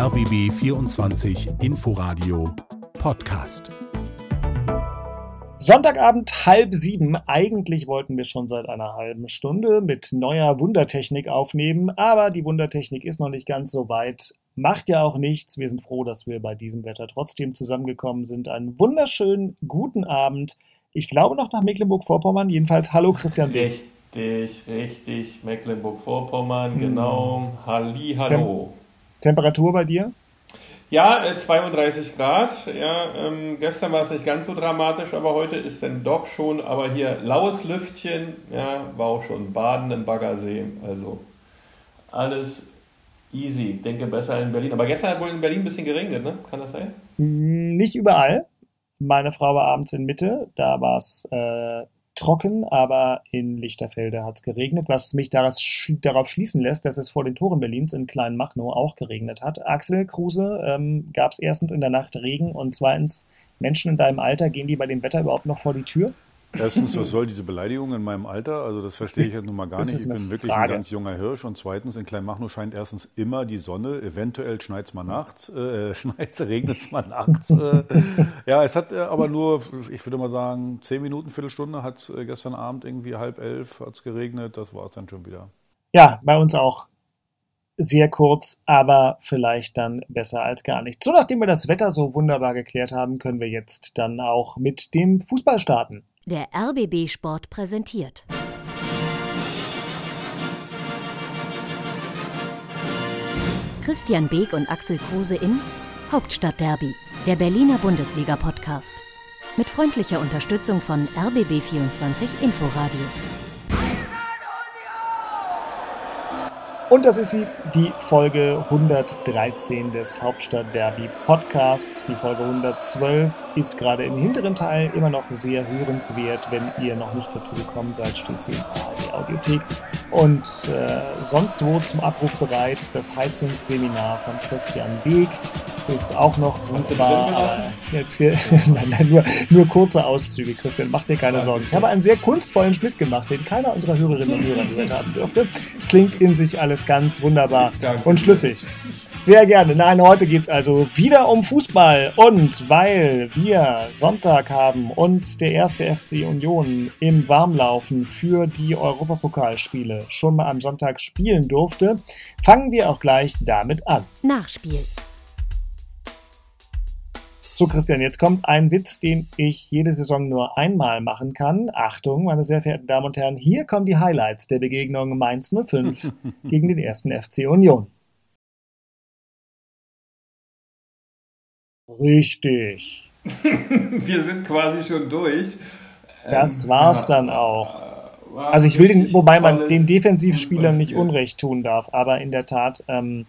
RBB 24 Inforadio Podcast. Sonntagabend halb sieben. Eigentlich wollten wir schon seit einer halben Stunde mit neuer Wundertechnik aufnehmen, aber die Wundertechnik ist noch nicht ganz so weit. Macht ja auch nichts. Wir sind froh, dass wir bei diesem Wetter trotzdem zusammengekommen sind. Einen wunderschönen guten Abend. Ich glaube noch nach Mecklenburg-Vorpommern. Jedenfalls hallo Christian Weg. Richtig, richtig. Mecklenburg-Vorpommern, genau. Halli, hallo. Tem Temperatur bei dir? Ja, 32 äh, Grad. Ja, ähm, gestern war es nicht ganz so dramatisch, aber heute ist dann doch schon, aber hier laues Lüftchen, ja, war auch schon Baden im Baggersee. Also alles easy. Denke besser in Berlin. Aber gestern hat wohl in Berlin ein bisschen geregnet, ne? Kann das sein? Nicht überall. Meine Frau war abends in Mitte, da war es äh, trocken, aber in Lichterfelde hat es geregnet, was mich darauf schließen lässt, dass es vor den Toren Berlins in Kleinmachnow auch geregnet hat. Axel Kruse, ähm, gab es erstens in der Nacht Regen und zweitens, Menschen in deinem Alter, gehen die bei dem Wetter überhaupt noch vor die Tür? Erstens, was soll diese Beleidigung in meinem Alter? Also das verstehe ich jetzt nun mal gar nicht. Ich bin wirklich Frage. ein ganz junger Hirsch. Und zweitens, in Kleinmachnow scheint erstens immer die Sonne. Eventuell schneit es mal nachts, äh, schneit's, regnet es mal nachts. Äh. ja, es hat äh, aber nur, ich würde mal sagen, zehn Minuten, Viertelstunde hat es äh, gestern Abend irgendwie halb elf hat's geregnet. Das war es dann schon wieder. Ja, bei uns auch. Sehr kurz, aber vielleicht dann besser als gar nicht. So, nachdem wir das Wetter so wunderbar geklärt haben, können wir jetzt dann auch mit dem Fußball starten. Der RBB Sport präsentiert. Christian Beek und Axel Kruse in Hauptstadtderby, der Berliner Bundesliga-Podcast. Mit freundlicher Unterstützung von RBB24 Inforadio. Und das ist sie, die Folge 113 des Hauptstadt Derby Podcasts. Die Folge 112 ist gerade im hinteren Teil immer noch sehr hörenswert. Wenn ihr noch nicht dazu gekommen seid, steht sie in der Audiothek. Und äh, sonst wo zum Abruf bereit das Heizungsseminar von Christian Beek ist auch noch wunderbar. Jetzt hier, nein, nein, nur, nur kurze Auszüge, Christian, mach dir keine Sorgen. Ich habe einen sehr kunstvollen Schnitt gemacht, den keiner unserer Hörerinnen und Hörer gehört haben dürfte. Es klingt in sich alles ganz wunderbar und schlüssig. Sehr gerne. Nein, heute geht es also wieder um Fußball. Und weil wir Sonntag haben und der erste FC Union im Warmlaufen für die Europapokalspiele schon mal am Sonntag spielen durfte, fangen wir auch gleich damit an. Nachspiel. So, Christian, jetzt kommt ein Witz, den ich jede Saison nur einmal machen kann. Achtung, meine sehr verehrten Damen und Herren, hier kommen die Highlights der Begegnung Mainz 05 gegen den ersten FC Union. Richtig. Wir sind quasi schon durch. Das war's ähm, dann auch. Also ich will den, wobei man den Defensivspielern nicht Unrecht tun darf, aber in der Tat ähm,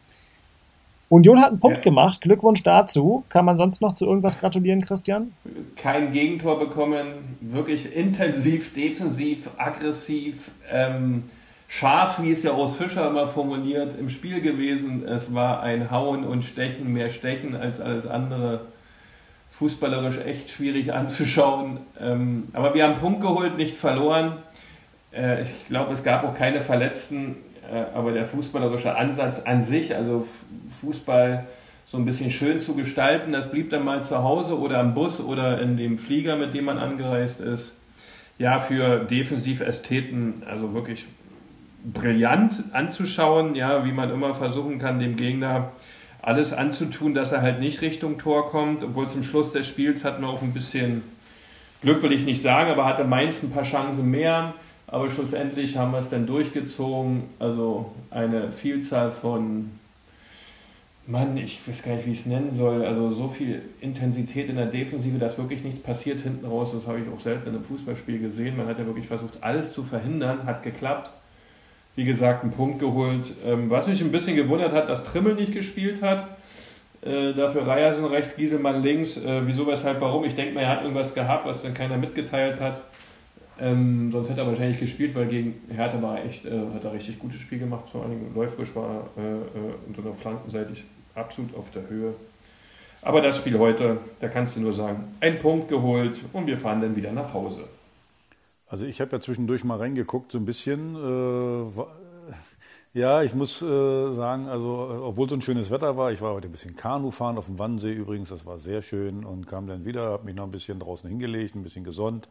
Union hat einen Punkt ja. gemacht. Glückwunsch dazu. Kann man sonst noch zu irgendwas gratulieren, Christian? Kein Gegentor bekommen. Wirklich intensiv, defensiv, aggressiv, ähm, scharf, wie es ja Urs Fischer immer formuliert, im Spiel gewesen. Es war ein Hauen und Stechen, mehr Stechen als alles andere. Fußballerisch echt schwierig anzuschauen. Ähm, aber wir haben Punkt geholt, nicht verloren. Äh, ich glaube, es gab auch keine Verletzten. Äh, aber der fußballerische Ansatz an sich, also Fußball so ein bisschen schön zu gestalten. Das blieb dann mal zu Hause oder am Bus oder in dem Flieger, mit dem man angereist ist. Ja, für Defensiv-Ästheten, also wirklich brillant anzuschauen, ja, wie man immer versuchen kann, dem Gegner alles anzutun, dass er halt nicht Richtung Tor kommt, obwohl zum Schluss des Spiels hatten wir auch ein bisschen Glück, will ich nicht sagen, aber hatte Mainz ein paar Chancen mehr. Aber schlussendlich haben wir es dann durchgezogen. Also eine Vielzahl von Mann, ich weiß gar nicht, wie ich es nennen soll. Also so viel Intensität in der Defensive, dass wirklich nichts passiert hinten raus. Das habe ich auch selten in einem Fußballspiel gesehen. Man hat ja wirklich versucht, alles zu verhindern. Hat geklappt. Wie gesagt, einen Punkt geholt. Ähm, was mich ein bisschen gewundert hat, dass Trimmel nicht gespielt hat. Äh, dafür Reiersen rechts, Gieselmann links. Äh, wieso, weshalb, warum? Ich denke mal, er hat irgendwas gehabt, was dann keiner mitgeteilt hat. Ähm, sonst hätte er wahrscheinlich gespielt, weil gegen Hertha war echt, äh, hat er richtig gutes Spiel gemacht. Vor allem läuferisch war äh, und dann flankenseitig absolut auf der Höhe. Aber das Spiel heute, da kannst du nur sagen, ein Punkt geholt und wir fahren dann wieder nach Hause. Also ich habe ja zwischendurch mal reingeguckt, so ein bisschen. Äh, Ja, ich muss äh, sagen, also äh, obwohl so ein schönes Wetter war, ich war heute ein bisschen Kanu fahren auf dem Wannsee übrigens, das war sehr schön und kam dann wieder, habe mich noch ein bisschen draußen hingelegt, ein bisschen gesonnt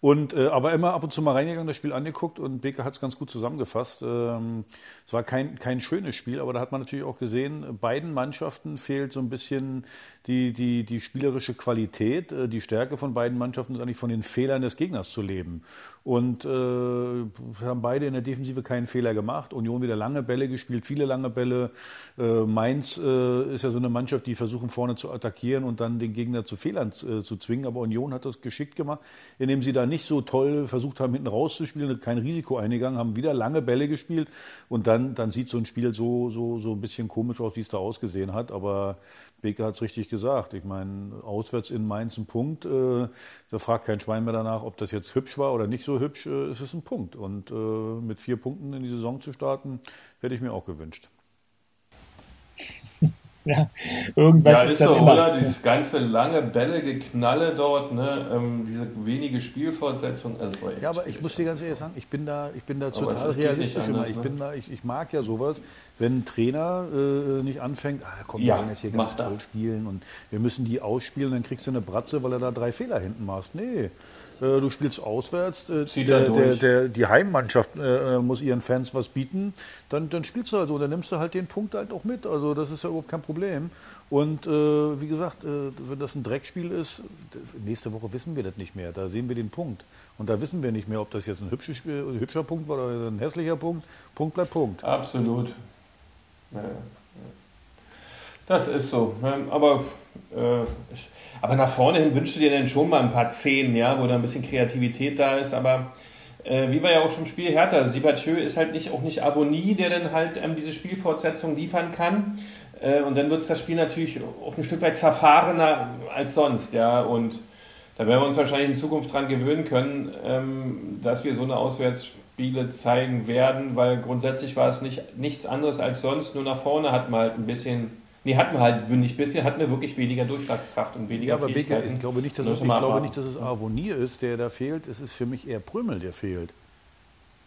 und äh, aber immer ab und zu mal reingegangen, das Spiel angeguckt und Beker hat es ganz gut zusammengefasst. Ähm, es war kein, kein schönes Spiel, aber da hat man natürlich auch gesehen, beiden Mannschaften fehlt so ein bisschen die, die, die spielerische Qualität. Äh, die Stärke von beiden Mannschaften ist eigentlich von den Fehlern des Gegners zu leben. Und äh, haben beide in der Defensive keinen Fehler gemacht. Union wieder lange Bälle gespielt, viele lange Bälle. Äh, Mainz äh, ist ja so eine Mannschaft, die versuchen vorne zu attackieren und dann den Gegner zu Fehlern äh, zu zwingen. Aber Union hat das geschickt gemacht, indem sie da nicht so toll versucht haben, hinten rauszuspielen, kein Risiko eingegangen, haben wieder lange Bälle gespielt und dann, dann sieht so ein Spiel so, so, so ein bisschen komisch aus, wie es da ausgesehen hat. Aber Beker hat es richtig gesagt. Ich meine, auswärts in Mainz ein Punkt, äh, da fragt kein Schwein mehr danach, ob das jetzt hübsch war oder nicht so hübsch, äh, es ist ein Punkt. Und äh, mit vier Punkten in die Saison zu starten, hätte ich mir auch gewünscht. Ja, irgendwas ja, ist, ist dann immer. Oder dieses ganze lange Bälle geknalle dort, ne? Ähm, diese wenige Spielfortsetzung. Also ja, aber ich muss dir ganz ehrlich sagen, ich bin da, ich bin da total realistisch anders, Ich ne? bin da, ich, ich mag ja sowas, wenn ein Trainer äh, nicht anfängt, ah, komm, wir wollen jetzt hier ganz toll spielen und wir müssen die ausspielen, dann kriegst du eine Bratze, weil er da drei Fehler hinten machst. Nee. Äh, du spielst auswärts, äh, der, der, der, die Heimmannschaft äh, muss ihren Fans was bieten, dann, dann spielst du halt so, dann nimmst du halt den Punkt halt auch mit. Also das ist ja überhaupt kein Problem. Und äh, wie gesagt, äh, wenn das ein Dreckspiel ist, nächste Woche wissen wir das nicht mehr. Da sehen wir den Punkt. Und da wissen wir nicht mehr, ob das jetzt ein, hübsches Spiel, ein hübscher Punkt war oder ein hässlicher Punkt. Punkt bleibt Punkt. Absolut. Ja. Das ist so. Aber äh, aber nach vorne hin wünschst du dir denn schon mal ein paar Szenen, ja, wo da ein bisschen Kreativität da ist. Aber äh, wie wir ja auch schon im Spiel Hertha, Sibatieu ist halt nicht, auch nicht Avonie, der dann halt ähm, diese Spielfortsetzung liefern kann. Äh, und dann wird das Spiel natürlich auch ein Stück weit zerfahrener als sonst, ja. Und da werden wir uns wahrscheinlich in Zukunft dran gewöhnen können, ähm, dass wir so eine Auswärtsspiele zeigen werden, weil grundsätzlich war es nicht, nichts anderes als sonst, nur nach vorne hat man halt ein bisschen Nee, hatten wir halt nicht bisher, hatten wir wirklich weniger Durchschlagskraft und weniger ja, aber Becker, ich glaube nicht, dass es, ich glaube nicht, dass es Avonier ist, der da fehlt. Es ist für mich eher Prömel, der fehlt.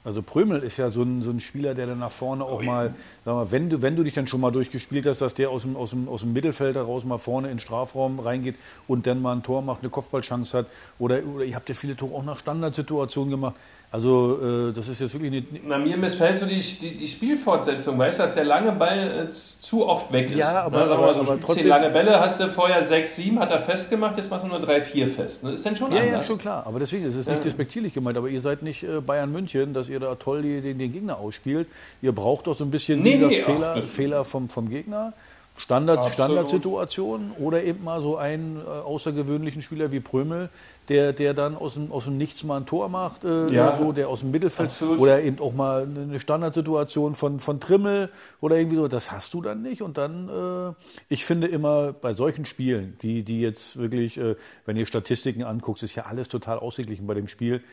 Also Prömel ist ja so ein, so ein Spieler, der dann nach vorne auch oh, mal, sag mal, wenn du, wenn du dich dann schon mal durchgespielt hast, dass der aus dem, aus, dem, aus dem Mittelfeld heraus mal vorne in den Strafraum reingeht und dann mal ein Tor macht, eine Kopfballchance hat. Oder, oder ihr habt ja viele Tore auch nach Standardsituationen gemacht. Also äh, das ist jetzt wirklich nicht. Na, mir missfällt so die, die, die, Spielfortsetzung, weißt du, dass der lange Ball äh, zu oft weg ist. Ja, aber, ne? aber, so, aber trotzdem, lange Bälle hast du vorher 6, 7, hat er festgemacht, jetzt machst du nur 3, 4 fest. Das ist denn schon ja, anders. Ja, schon klar. Aber deswegen ist es nicht ja. despektierlich gemeint. Aber ihr seid nicht äh, Bayern München, dass ihr da toll den, den Gegner ausspielt. Ihr braucht doch so ein bisschen nee, nee, Fehler, Fehler vom, vom Gegner. Standard, Standardsituation oder eben mal so einen äh, außergewöhnlichen Spieler wie Prömel, der, der dann aus dem, aus dem Nichts mal ein Tor macht, äh, ja, so, der aus dem Mittelfeld absolut. oder eben auch mal eine Standardsituation von, von Trimmel oder irgendwie so, das hast du dann nicht. Und dann, äh, ich finde immer bei solchen Spielen, die, die jetzt wirklich, äh, wenn ihr Statistiken anguckt, ist ja alles total ausgeglichen bei dem Spiel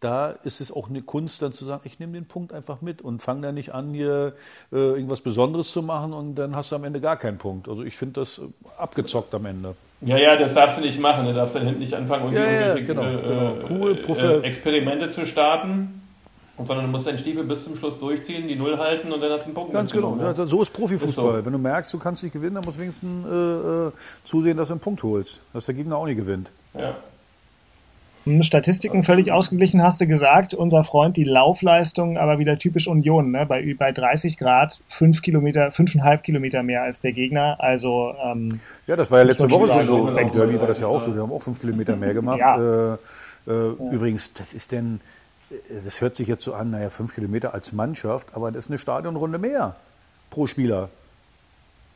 da ist es auch eine Kunst, dann zu sagen, ich nehme den Punkt einfach mit und fange da nicht an, hier äh, irgendwas Besonderes zu machen und dann hast du am Ende gar keinen Punkt. Also ich finde das abgezockt am Ende. Ja, ja, das darfst du nicht machen. Du darfst dann hinten nicht anfangen, ja, ja, genau, äh, genau. Cool, äh, Experimente zu starten. Sondern du musst deinen Stiefel bis zum Schluss durchziehen, die Null halten und dann hast du einen Punkt. Ganz genau. Ne? Ja, so ist Profifußball. Ist so. Wenn du merkst, du kannst nicht gewinnen, dann musst du wenigstens äh, äh, zusehen, dass du einen Punkt holst. Dass der Gegner auch nicht gewinnt. Ja. Hm, Statistiken völlig ausgeglichen, hast du gesagt. Unser Freund, die Laufleistung, aber wieder typisch Union. Ne? Bei, bei 30 Grad, 5 Kilometer, 5,5 Kilometer mehr als der Gegner. Also, ähm, ja, das war ja letzte Woche schon so. Im Derby war das ja auch so. Wir haben auch 5 Kilometer mehr gemacht. Ja. Äh, äh, übrigens, das ist denn, äh, das hört sich jetzt so an, naja, 5 Kilometer als Mannschaft, aber das ist eine Stadionrunde mehr pro Spieler.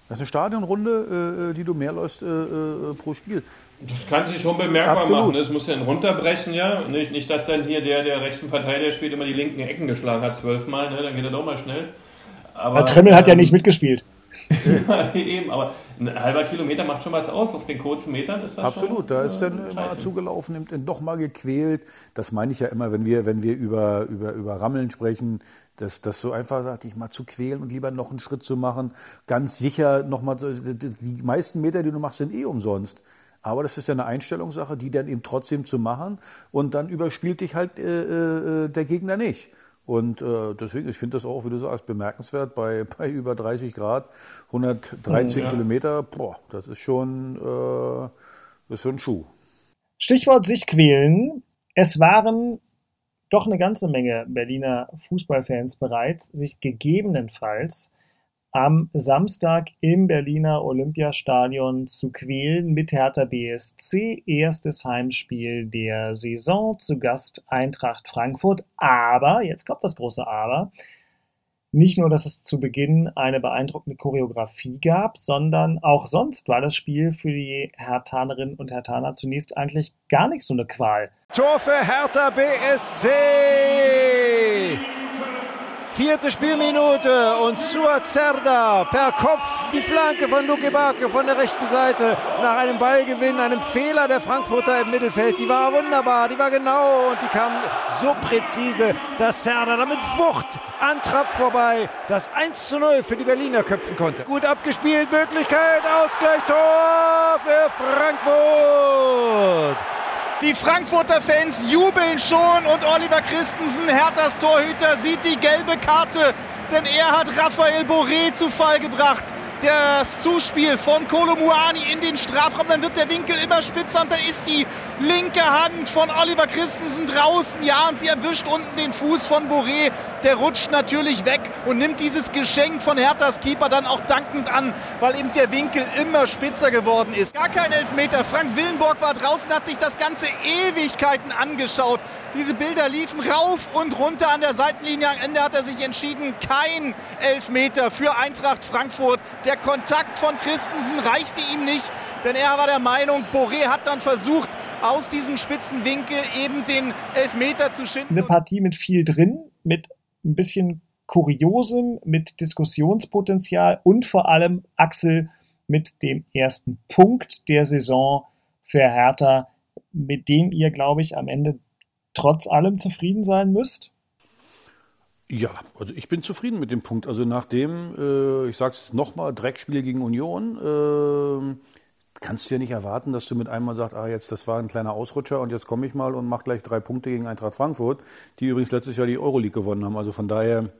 Das ist eine Stadionrunde, äh, die du mehr läufst äh, äh, pro Spiel. Das kann sich schon bemerkbar Absolut. machen. Das muss dann runterbrechen, ja. Nicht, nicht, dass dann hier der, der rechten Verteidiger spielt, immer die linken Ecken geschlagen hat, zwölfmal, ne? dann geht er doch mal schnell. Aber, Tremmel hat ja nicht mitgespielt. ja, eben, aber ein halber Kilometer macht schon was aus. Auf den kurzen Metern ist das Absolut, schon, da ist dann äh, immer zugelaufen, nimmt doch mal gequält. Das meine ich ja immer, wenn wir, wenn wir über, über, über Rammeln sprechen, dass das so einfach sagt, dich mal zu quälen und lieber noch einen Schritt zu machen. Ganz sicher nochmal, die meisten Meter, die du machst, sind eh umsonst. Aber das ist ja eine Einstellungssache, die dann eben trotzdem zu machen und dann überspielt dich halt äh, äh, der Gegner nicht. Und äh, deswegen, ich finde das auch, wie du sagst, bemerkenswert bei, bei über 30 Grad, 113 ja. Kilometer, boah, das ist schon, äh, das ist schon ein Schuh. Stichwort sich quälen. Es waren doch eine ganze Menge Berliner Fußballfans bereit, sich gegebenenfalls am Samstag im Berliner Olympiastadion zu quälen mit Hertha BSC. Erstes Heimspiel der Saison zu Gast Eintracht Frankfurt. Aber, jetzt kommt das große Aber, nicht nur, dass es zu Beginn eine beeindruckende Choreografie gab, sondern auch sonst war das Spiel für die Hertanerinnen und Hertaner zunächst eigentlich gar nicht so eine Qual. Tor für Hertha BSC! Vierte Spielminute und Suazerda per Kopf die Flanke von Luke Barke von der rechten Seite nach einem Ballgewinn, einem Fehler der Frankfurter im Mittelfeld. Die war wunderbar, die war genau und die kam so präzise, dass Serda damit Wucht an Trapp vorbei das 1 zu 0 für die Berliner köpfen konnte. Gut abgespielt, Möglichkeit, Ausgleich, Tor für Frankfurt. Die Frankfurter Fans jubeln schon und Oliver Christensen, Herthas Torhüter, sieht die gelbe Karte, denn er hat Raphael Boré zu Fall gebracht das Zuspiel von Kolomuani in den Strafraum. Dann wird der Winkel immer spitzer und dann ist die linke Hand von Oliver Christensen draußen. Ja, und sie erwischt unten den Fuß von Boré. Der rutscht natürlich weg und nimmt dieses Geschenk von Herthas Keeper dann auch dankend an, weil eben der Winkel immer spitzer geworden ist. Gar kein Elfmeter. Frank Willenborg war draußen, hat sich das Ganze Ewigkeiten angeschaut. Diese Bilder liefen rauf und runter an der Seitenlinie. Am Ende hat er sich entschieden, kein Elfmeter für Eintracht Frankfurt. Der Kontakt von Christensen reichte ihm nicht, denn er war der Meinung, Boré hat dann versucht, aus diesem spitzen Winkel eben den Elfmeter zu schinden. Eine Partie mit viel drin, mit ein bisschen Kuriosem, mit Diskussionspotenzial und vor allem Axel mit dem ersten Punkt der Saison für Hertha, mit dem ihr, glaube ich, am Ende trotz allem zufrieden sein müsst? Ja, also ich bin zufrieden mit dem Punkt. Also nachdem, äh, ich sag's nochmal, Dreckspiel gegen Union, äh, kannst du ja nicht erwarten, dass du mit einmal sagst, ah, jetzt das war ein kleiner Ausrutscher und jetzt komme ich mal und mach gleich drei Punkte gegen Eintracht Frankfurt, die übrigens letztes Jahr die Euroleague gewonnen haben. Also von daher,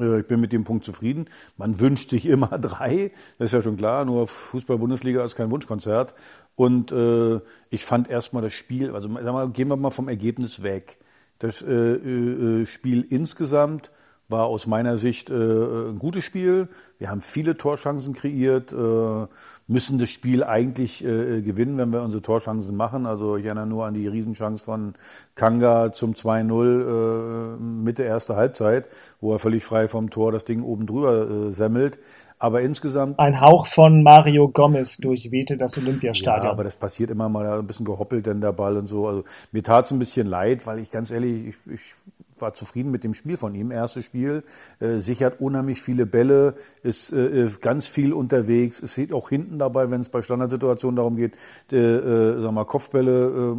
äh, ich bin mit dem Punkt zufrieden. Man wünscht sich immer drei, das ist ja schon klar, nur Fußball-Bundesliga ist kein Wunschkonzert. Und äh, ich fand erstmal das Spiel, also sag mal, gehen wir mal vom Ergebnis weg. Das äh, äh, Spiel insgesamt war aus meiner Sicht äh, ein gutes Spiel. Wir haben viele Torschancen kreiert, äh, müssen das Spiel eigentlich äh, gewinnen, wenn wir unsere Torschancen machen. Also ich erinnere nur an die Riesenchance von Kanga zum 2-0 äh, Mitte erster Halbzeit, wo er völlig frei vom Tor das Ding oben drüber äh, semmelt. Aber insgesamt. Ein Hauch von Mario Gomez durchwehte das Olympiastadion. Ja, aber das passiert immer mal ein bisschen gehoppelt, denn der Ball und so. Also mir tat es ein bisschen leid, weil ich ganz ehrlich, ich, ich war zufrieden mit dem Spiel von ihm. Erstes Spiel, äh, sichert unheimlich viele Bälle, ist äh, äh ganz viel unterwegs. Sieht auch hinten dabei, wenn es bei Standardsituationen darum geht, äh, äh, sag mal, Kopfbälle,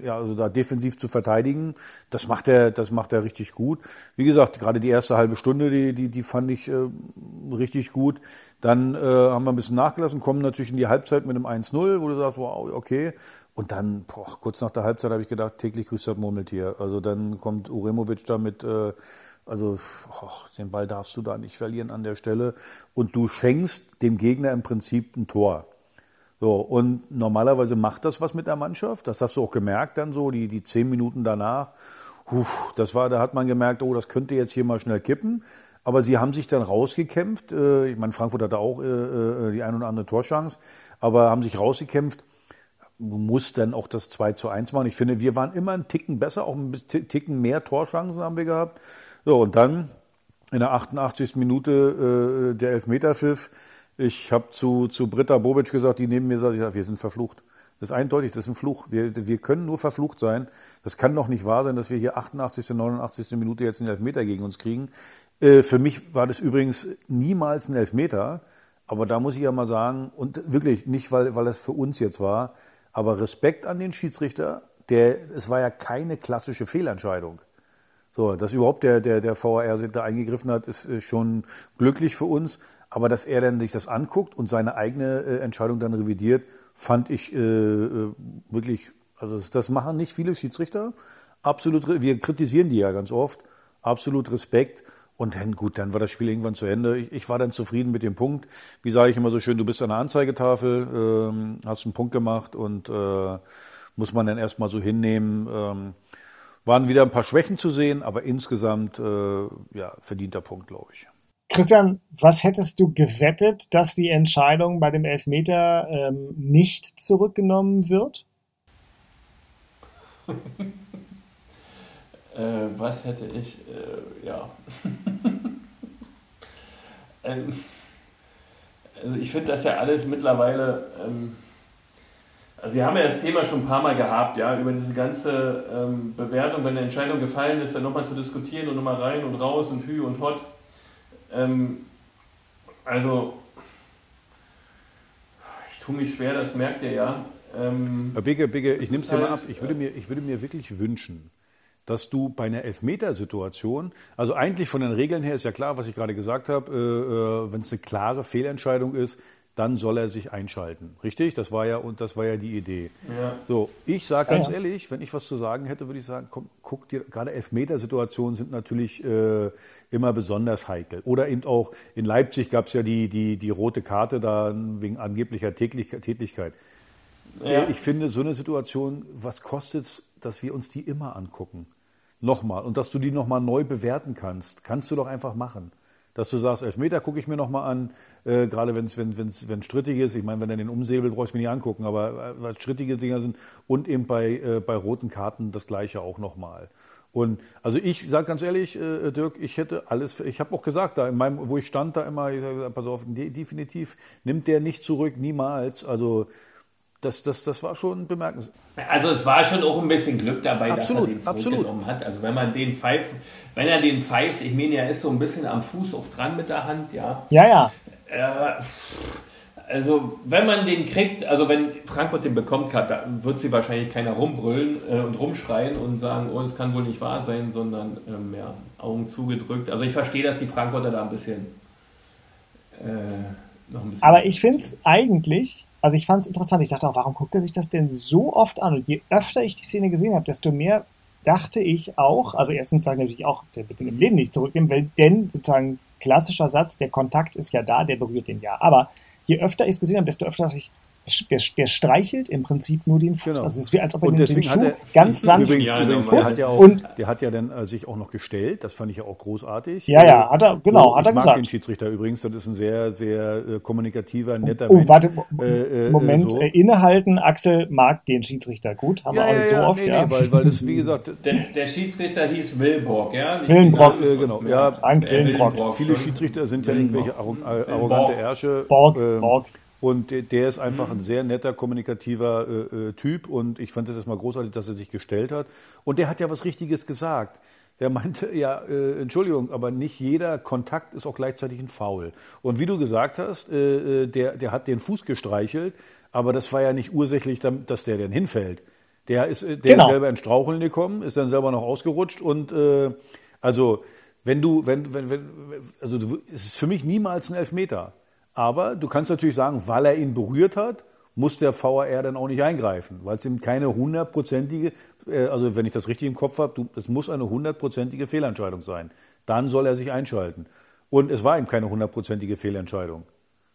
äh, ja, also da defensiv zu verteidigen. Das macht er, das macht er richtig gut. Wie gesagt, gerade die erste halbe Stunde, die, die, die fand ich äh, richtig gut. Dann äh, haben wir ein bisschen nachgelassen, kommen natürlich in die Halbzeit mit einem 1-0, wo du sagst, wow, okay. Und dann, boah, kurz nach der Halbzeit habe ich gedacht, täglich grüßt das Murmeltier. Also dann kommt Uremovic da mit, äh, also oh, den Ball darfst du da nicht verlieren an der Stelle. Und du schenkst dem Gegner im Prinzip ein Tor. So, und normalerweise macht das was mit der Mannschaft. Das hast du auch gemerkt dann so, die, die zehn Minuten danach. Puh, das war, da hat man gemerkt, oh, das könnte jetzt hier mal schnell kippen. Aber sie haben sich dann rausgekämpft. Äh, ich meine, Frankfurt hatte auch äh, äh, die ein oder andere Torchance, aber haben sich rausgekämpft muss dann auch das 2 zu 1 machen. Ich finde, wir waren immer einen Ticken besser, auch ein Ticken mehr Torchancen haben wir gehabt. So, und dann in der 88. Minute äh, der Elfmeterpfiff. Ich habe zu, zu Britta Bobic gesagt, die neben mir sagt, ja, wir sind verflucht. Das ist eindeutig, das ist ein Fluch. Wir, wir können nur verflucht sein. Das kann doch nicht wahr sein, dass wir hier 88., 89. Minute jetzt einen Elfmeter gegen uns kriegen. Äh, für mich war das übrigens niemals ein Elfmeter. Aber da muss ich ja mal sagen, und wirklich nicht, weil, weil das für uns jetzt war, aber Respekt an den Schiedsrichter, der, es war ja keine klassische Fehlentscheidung. So, dass überhaupt der, der, der VAR da eingegriffen hat, ist schon glücklich für uns. Aber dass er dann sich das anguckt und seine eigene äh, Entscheidung dann revidiert, fand ich äh, äh wirklich, also das, das machen nicht viele Schiedsrichter. Absolut, wir kritisieren die ja ganz oft. absolut Respekt. Und dann, gut, dann war das Spiel irgendwann zu Ende. Ich, ich war dann zufrieden mit dem Punkt. Wie sage ich immer so schön, du bist an der Anzeigetafel, ähm, hast einen Punkt gemacht und äh, muss man dann erstmal so hinnehmen. Ähm, waren wieder ein paar Schwächen zu sehen, aber insgesamt äh, ja, verdienter Punkt, glaube ich. Christian, was hättest du gewettet, dass die Entscheidung bei dem Elfmeter ähm, nicht zurückgenommen wird? äh, was hätte ich, äh, ja. ähm, also ich finde das ja alles mittlerweile, ähm, also wir haben ja das Thema schon ein paar Mal gehabt, ja, über diese ganze ähm, Bewertung, wenn eine Entscheidung gefallen ist, dann nochmal zu diskutieren und nochmal rein und raus und hü und hot. Ähm, also, ich tue mich schwer, das merkt ihr ja. Ähm, Bigge, Bigge, ich nehme es dir halt, mal ab. Ich würde, mir, ich würde mir wirklich wünschen, dass du bei einer Elfmetersituation, also eigentlich von den Regeln her ist ja klar, was ich gerade gesagt habe, äh, äh wenn es eine klare Fehlentscheidung ist, dann soll er sich einschalten. Richtig? Das war ja, und das war ja die Idee. Ja. So, ich sage ganz ja, ja. ehrlich, wenn ich was zu sagen hätte, würde ich sagen, komm, guck dir, gerade Elfmetersituationen sind natürlich äh, immer besonders heikel. Oder eben auch in Leipzig gab es ja die, die, die rote Karte da wegen angeblicher Tätigkeit. Ja. Ich finde, so eine Situation, was kostet es, dass wir uns die immer angucken? Nochmal. Und dass du die nochmal neu bewerten kannst. Kannst du doch einfach machen dass du sagst, Elfmeter gucke ich mir nochmal an, äh, gerade wenn's, wenn es wenn strittig ist. Ich meine, wenn er den umsäbelt, brauche ich mir nicht angucken, aber äh, was strittige Dinger sind und eben bei, äh, bei roten Karten das gleiche auch nochmal. Und also ich sage ganz ehrlich, äh, Dirk, ich hätte alles, ich habe auch gesagt, da in meinem, wo ich stand, da immer, ich sag, pass auf, definitiv nimmt der nicht zurück, niemals. Also das, das, das war schon bemerkenswert. Also es war schon auch ein bisschen Glück dabei, absolut, dass er den zurückgenommen hat. Also wenn man den pfeift, wenn er den pfeift, ich meine, er ist so ein bisschen am Fuß auch dran mit der Hand, ja. Ja, ja. Äh, also wenn man den kriegt, also wenn Frankfurt den bekommt, da wird sie wahrscheinlich keiner rumbrüllen äh, und rumschreien und sagen, oh, es kann wohl nicht wahr sein, sondern ähm, ja, Augen zugedrückt. Also ich verstehe, dass die Frankfurter da ein bisschen äh, noch ein bisschen. Aber ich finde es eigentlich, also ich fand es interessant. Ich dachte auch, warum guckt er sich das denn so oft an? Und je öfter ich die Szene gesehen habe, desto mehr dachte ich auch, also erstens sage ich natürlich auch, der wird den im Leben nicht zurücknehmen, weil denn sozusagen klassischer Satz, der Kontakt ist ja da, der berührt den ja. Aber je öfter ich es gesehen habe, desto öfter dachte ich, der, der, streichelt im Prinzip nur den Fuß. Genau. Also es ist wie, als ob er den, den Schuh er, ganz sanft übrigens, ja, übrigens, der hat ja auch, und der hat ja dann äh, sich auch noch gestellt. Das fand ich ja auch großartig. Ja, ja, hat er, genau, so, hat er gesagt. Ich mag den Schiedsrichter übrigens. Das ist ein sehr, sehr äh, kommunikativer, netter oh, Mensch. Warte, äh, äh, Moment, so. innehalten. Axel mag den Schiedsrichter gut. Haben ja, wir auch ja, so oft, nee, ja. Nee, weil, weil das, wie gesagt, der, der Schiedsrichter hieß Willenbrock, ja. Willenbrock, äh, genau. Ja, Frank Willenbrock. Viele Schiedsrichter sind ja irgendwelche arrogante Ärsche. Borg, ähm, Borg. Und der ist einfach mhm. ein sehr netter, kommunikativer äh, äh, Typ. Und ich fand es erstmal großartig, dass er sich gestellt hat. Und der hat ja was Richtiges gesagt. Der meinte, ja, äh, Entschuldigung, aber nicht jeder Kontakt ist auch gleichzeitig ein Foul. Und wie du gesagt hast, äh, äh der, der hat den Fuß gestreichelt, aber das war ja nicht ursächlich, dass der dann hinfällt. Der ist, äh, der genau. ist selber in Straucheln gekommen, ist dann selber noch ausgerutscht und äh, also wenn du, wenn, wenn, wenn, also du, es ist für mich niemals ein Elfmeter. Aber du kannst natürlich sagen, weil er ihn berührt hat, muss der VAR dann auch nicht eingreifen, weil es eben keine hundertprozentige, äh, also wenn ich das richtig im Kopf habe, es muss eine hundertprozentige Fehlentscheidung sein. Dann soll er sich einschalten. Und es war eben keine hundertprozentige Fehlentscheidung.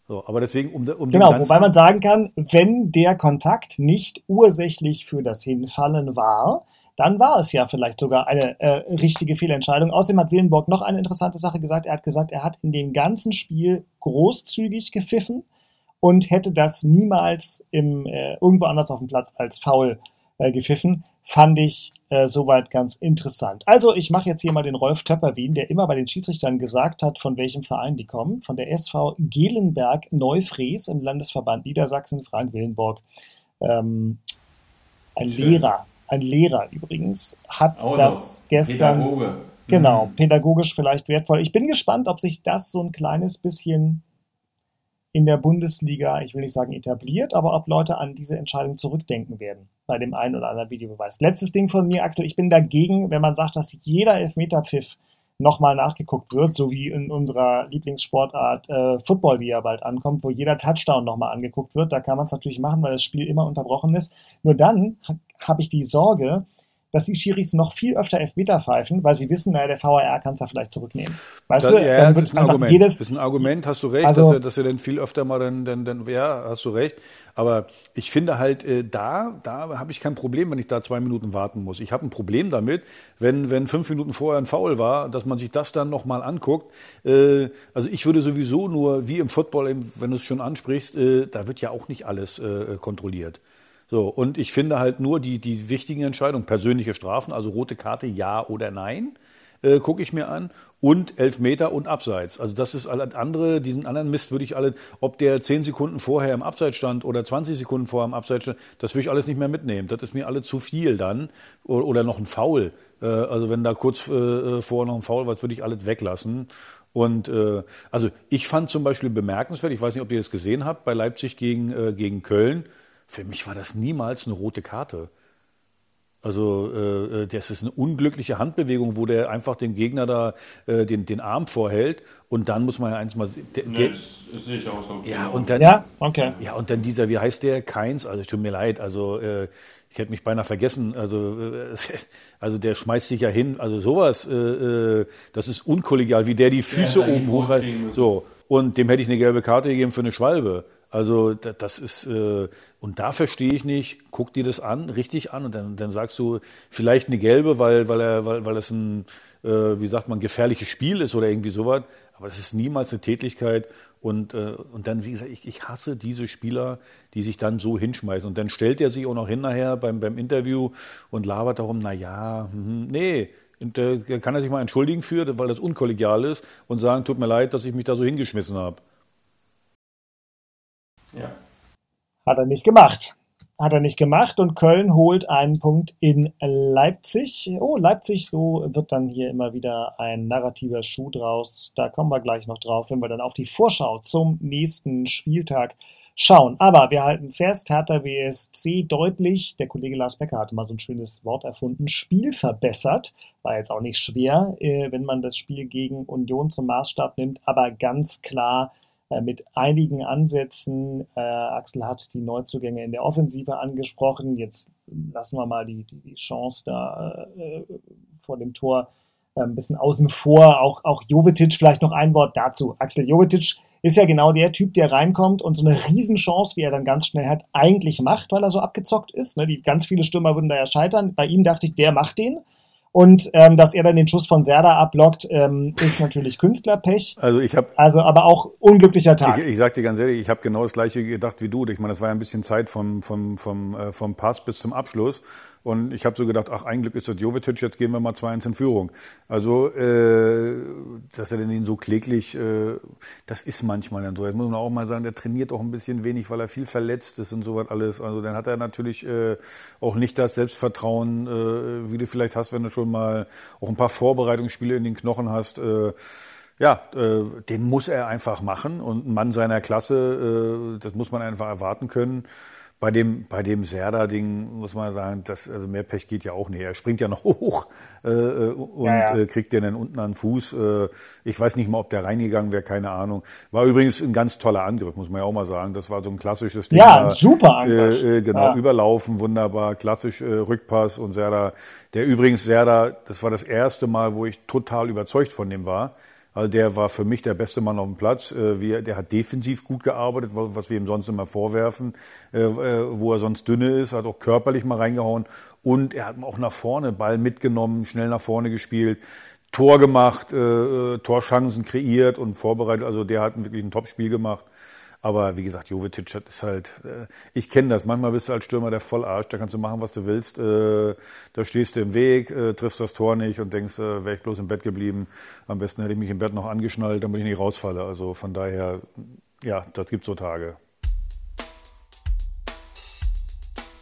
So, aber deswegen um, um genau, wobei man sagen kann, wenn der Kontakt nicht ursächlich für das Hinfallen war, dann war es ja vielleicht sogar eine äh, richtige Fehlentscheidung. Außerdem hat Willenborg noch eine interessante Sache gesagt. Er hat gesagt, er hat in dem ganzen Spiel großzügig gepfiffen und hätte das niemals im, äh, irgendwo anders auf dem Platz als faul äh, gepfiffen. Fand ich äh, soweit ganz interessant. Also ich mache jetzt hier mal den Rolf Töpperwien, der immer bei den Schiedsrichtern gesagt hat, von welchem Verein die kommen. Von der SV Gelenberg Neufries im Landesverband Niedersachsen, Frank Willenborg. Ähm, ein Schön. Lehrer ein Lehrer übrigens, hat oh, das gestern. Pädagoge. Genau, mhm. pädagogisch vielleicht wertvoll. Ich bin gespannt, ob sich das so ein kleines bisschen in der Bundesliga, ich will nicht sagen etabliert, aber ob Leute an diese Entscheidung zurückdenken werden bei dem einen oder anderen Videobeweis. Letztes Ding von mir, Axel, ich bin dagegen, wenn man sagt, dass jeder Elfmeterpfiff nochmal nachgeguckt wird, so wie in unserer Lieblingssportart äh, Football, die ja bald ankommt, wo jeder Touchdown nochmal angeguckt wird. Da kann man es natürlich machen, weil das Spiel immer unterbrochen ist. Nur dann ha habe ich die Sorge, dass die Schiris noch viel öfter Elfmeter pfeifen, weil sie wissen, naja, der VAR kann es ja vielleicht zurücknehmen. Weißt das, du, ja, dann wird das ist ein Argument. Jedes, das ist ein Argument, hast du recht, also, dass, er, dass er dann viel öfter mal dann, dann, dann, ja, hast du recht. Aber ich finde halt, äh, da, da habe ich kein Problem, wenn ich da zwei Minuten warten muss. Ich habe ein Problem damit, wenn, wenn fünf Minuten vorher ein Foul war, dass man sich das dann nochmal anguckt. Äh, also ich würde sowieso nur, wie im Football, wenn du es schon ansprichst, äh, da wird ja auch nicht alles äh, kontrolliert. So, und ich finde halt nur die, die wichtigen Entscheidungen, persönliche Strafen, also rote Karte, ja oder nein, äh, gucke ich mir an. Und Elfmeter und Abseits. Also das ist alles andere, diesen anderen Mist würde ich alle, ob der zehn Sekunden vorher im Abseits stand oder 20 Sekunden vorher im Abseits stand, das würde ich alles nicht mehr mitnehmen. Das ist mir alle zu viel dann. Oder, noch ein Foul. Äh, also wenn da kurz äh, vorher noch ein Foul war, würde ich alles weglassen. Und äh, also ich fand zum Beispiel bemerkenswert, ich weiß nicht, ob ihr das gesehen habt, bei Leipzig gegen, äh, gegen Köln, für mich war das niemals eine rote Karte. Also äh, äh, das ist eine unglückliche Handbewegung, wo der einfach dem Gegner da äh, den, den Arm vorhält und dann muss man ja eins mal. Der, nee, das, sehe ich auch so. Ja und dann. Ja, okay. Ja und dann dieser, wie heißt der? Keins. Also tut mir leid. Also äh, ich hätte mich beinahe vergessen. Also äh, also der schmeißt sich ja hin. Also sowas. Äh, äh, das ist unkollegial, wie der die Füße ja, oben hoch. So und dem hätte ich eine gelbe Karte gegeben für eine Schwalbe. Also das ist, äh, und da verstehe ich nicht, guck dir das an, richtig an und dann, dann sagst du vielleicht eine gelbe, weil, weil, er, weil, weil das ein, äh, wie sagt man, gefährliches Spiel ist oder irgendwie sowas, aber das ist niemals eine Tätigkeit und, äh, und dann, wie gesagt, ich, ich hasse diese Spieler, die sich dann so hinschmeißen und dann stellt er sich auch noch hin nachher beim, beim Interview und labert darum, na ja, hm, nee, und äh, kann er sich mal entschuldigen für, weil das unkollegial ist und sagen, tut mir leid, dass ich mich da so hingeschmissen habe. Ja. Hat er nicht gemacht. Hat er nicht gemacht und Köln holt einen Punkt in Leipzig. Oh, Leipzig, so wird dann hier immer wieder ein narrativer Schuh draus. Da kommen wir gleich noch drauf, wenn wir dann auf die Vorschau zum nächsten Spieltag schauen. Aber wir halten fest, Hertha WSC deutlich, der Kollege Lars Becker hatte mal so ein schönes Wort erfunden, Spiel verbessert. War jetzt auch nicht schwer, äh, wenn man das Spiel gegen Union zum Maßstab nimmt, aber ganz klar mit einigen Ansätzen. Äh, Axel hat die Neuzugänge in der Offensive angesprochen. Jetzt lassen wir mal die, die, die Chance da äh, vor dem Tor äh, ein bisschen außen vor. Auch, auch Jovetic, vielleicht noch ein Wort dazu. Axel Jovetic ist ja genau der Typ, der reinkommt und so eine Riesenchance, wie er dann ganz schnell hat, eigentlich macht, weil er so abgezockt ist. Ne? Die ganz viele Stürmer würden da ja scheitern. Bei ihm dachte ich, der macht den. Und ähm, dass er dann den Schuss von Serda abblockt, ähm, ist natürlich Künstlerpech. Also ich habe also aber auch unglücklicher Tag. Ich, ich sag dir ganz ehrlich, ich habe genau das gleiche gedacht wie du. Ich meine, das war ja ein bisschen Zeit vom vom vom äh, vom Pass bis zum Abschluss. Und ich habe so gedacht, ach, ein Glück ist das Jovetic, jetzt gehen wir mal 2-1 in Führung. Also, äh, dass er ihn so kläglich, äh, das ist manchmal dann so. Jetzt muss man auch mal sagen, der trainiert auch ein bisschen wenig, weil er viel verletzt ist und so was alles. Also dann hat er natürlich äh, auch nicht das Selbstvertrauen, äh, wie du vielleicht hast, wenn du schon mal auch ein paar Vorbereitungsspiele in den Knochen hast. Äh, ja, äh, den muss er einfach machen und ein Mann seiner Klasse, äh, das muss man einfach erwarten können. Bei dem, bei dem Serda-Ding muss man sagen, das, also mehr Pech geht ja auch nicht. Er springt ja noch hoch äh, äh und ja, ja. Äh, kriegt den dann unten an den Fuß. Äh, ich weiß nicht mal, ob der reingegangen wäre, keine Ahnung. War übrigens ein ganz toller Angriff, muss man ja auch mal sagen. Das war so ein klassisches Ding. Ja, ein super Angriff. Äh, äh, genau, ja. überlaufen, wunderbar, klassisch äh, Rückpass und Serda, der übrigens Serda, das war das erste Mal, wo ich total überzeugt von dem war. Also der war für mich der beste Mann auf dem Platz. Äh, der hat defensiv gut gearbeitet, was wir ihm sonst immer vorwerfen, äh, äh, wo er sonst dünne ist, hat auch körperlich mal reingehauen und er hat auch nach vorne Ball mitgenommen, schnell nach vorne gespielt, Tor gemacht, Torchancen kreiert und vorbereitet. Also der hat wirklich ein Top-Spiel gemacht. Aber wie gesagt, Jovetic ist halt, äh, ich kenne das. Manchmal bist du als Stürmer der Vollarsch, da kannst du machen, was du willst. Äh, da stehst du im Weg, äh, triffst das Tor nicht und denkst, äh, wäre ich bloß im Bett geblieben. Am besten hätte ich mich im Bett noch angeschnallt, damit ich nicht rausfalle. Also von daher, ja, das gibt so Tage.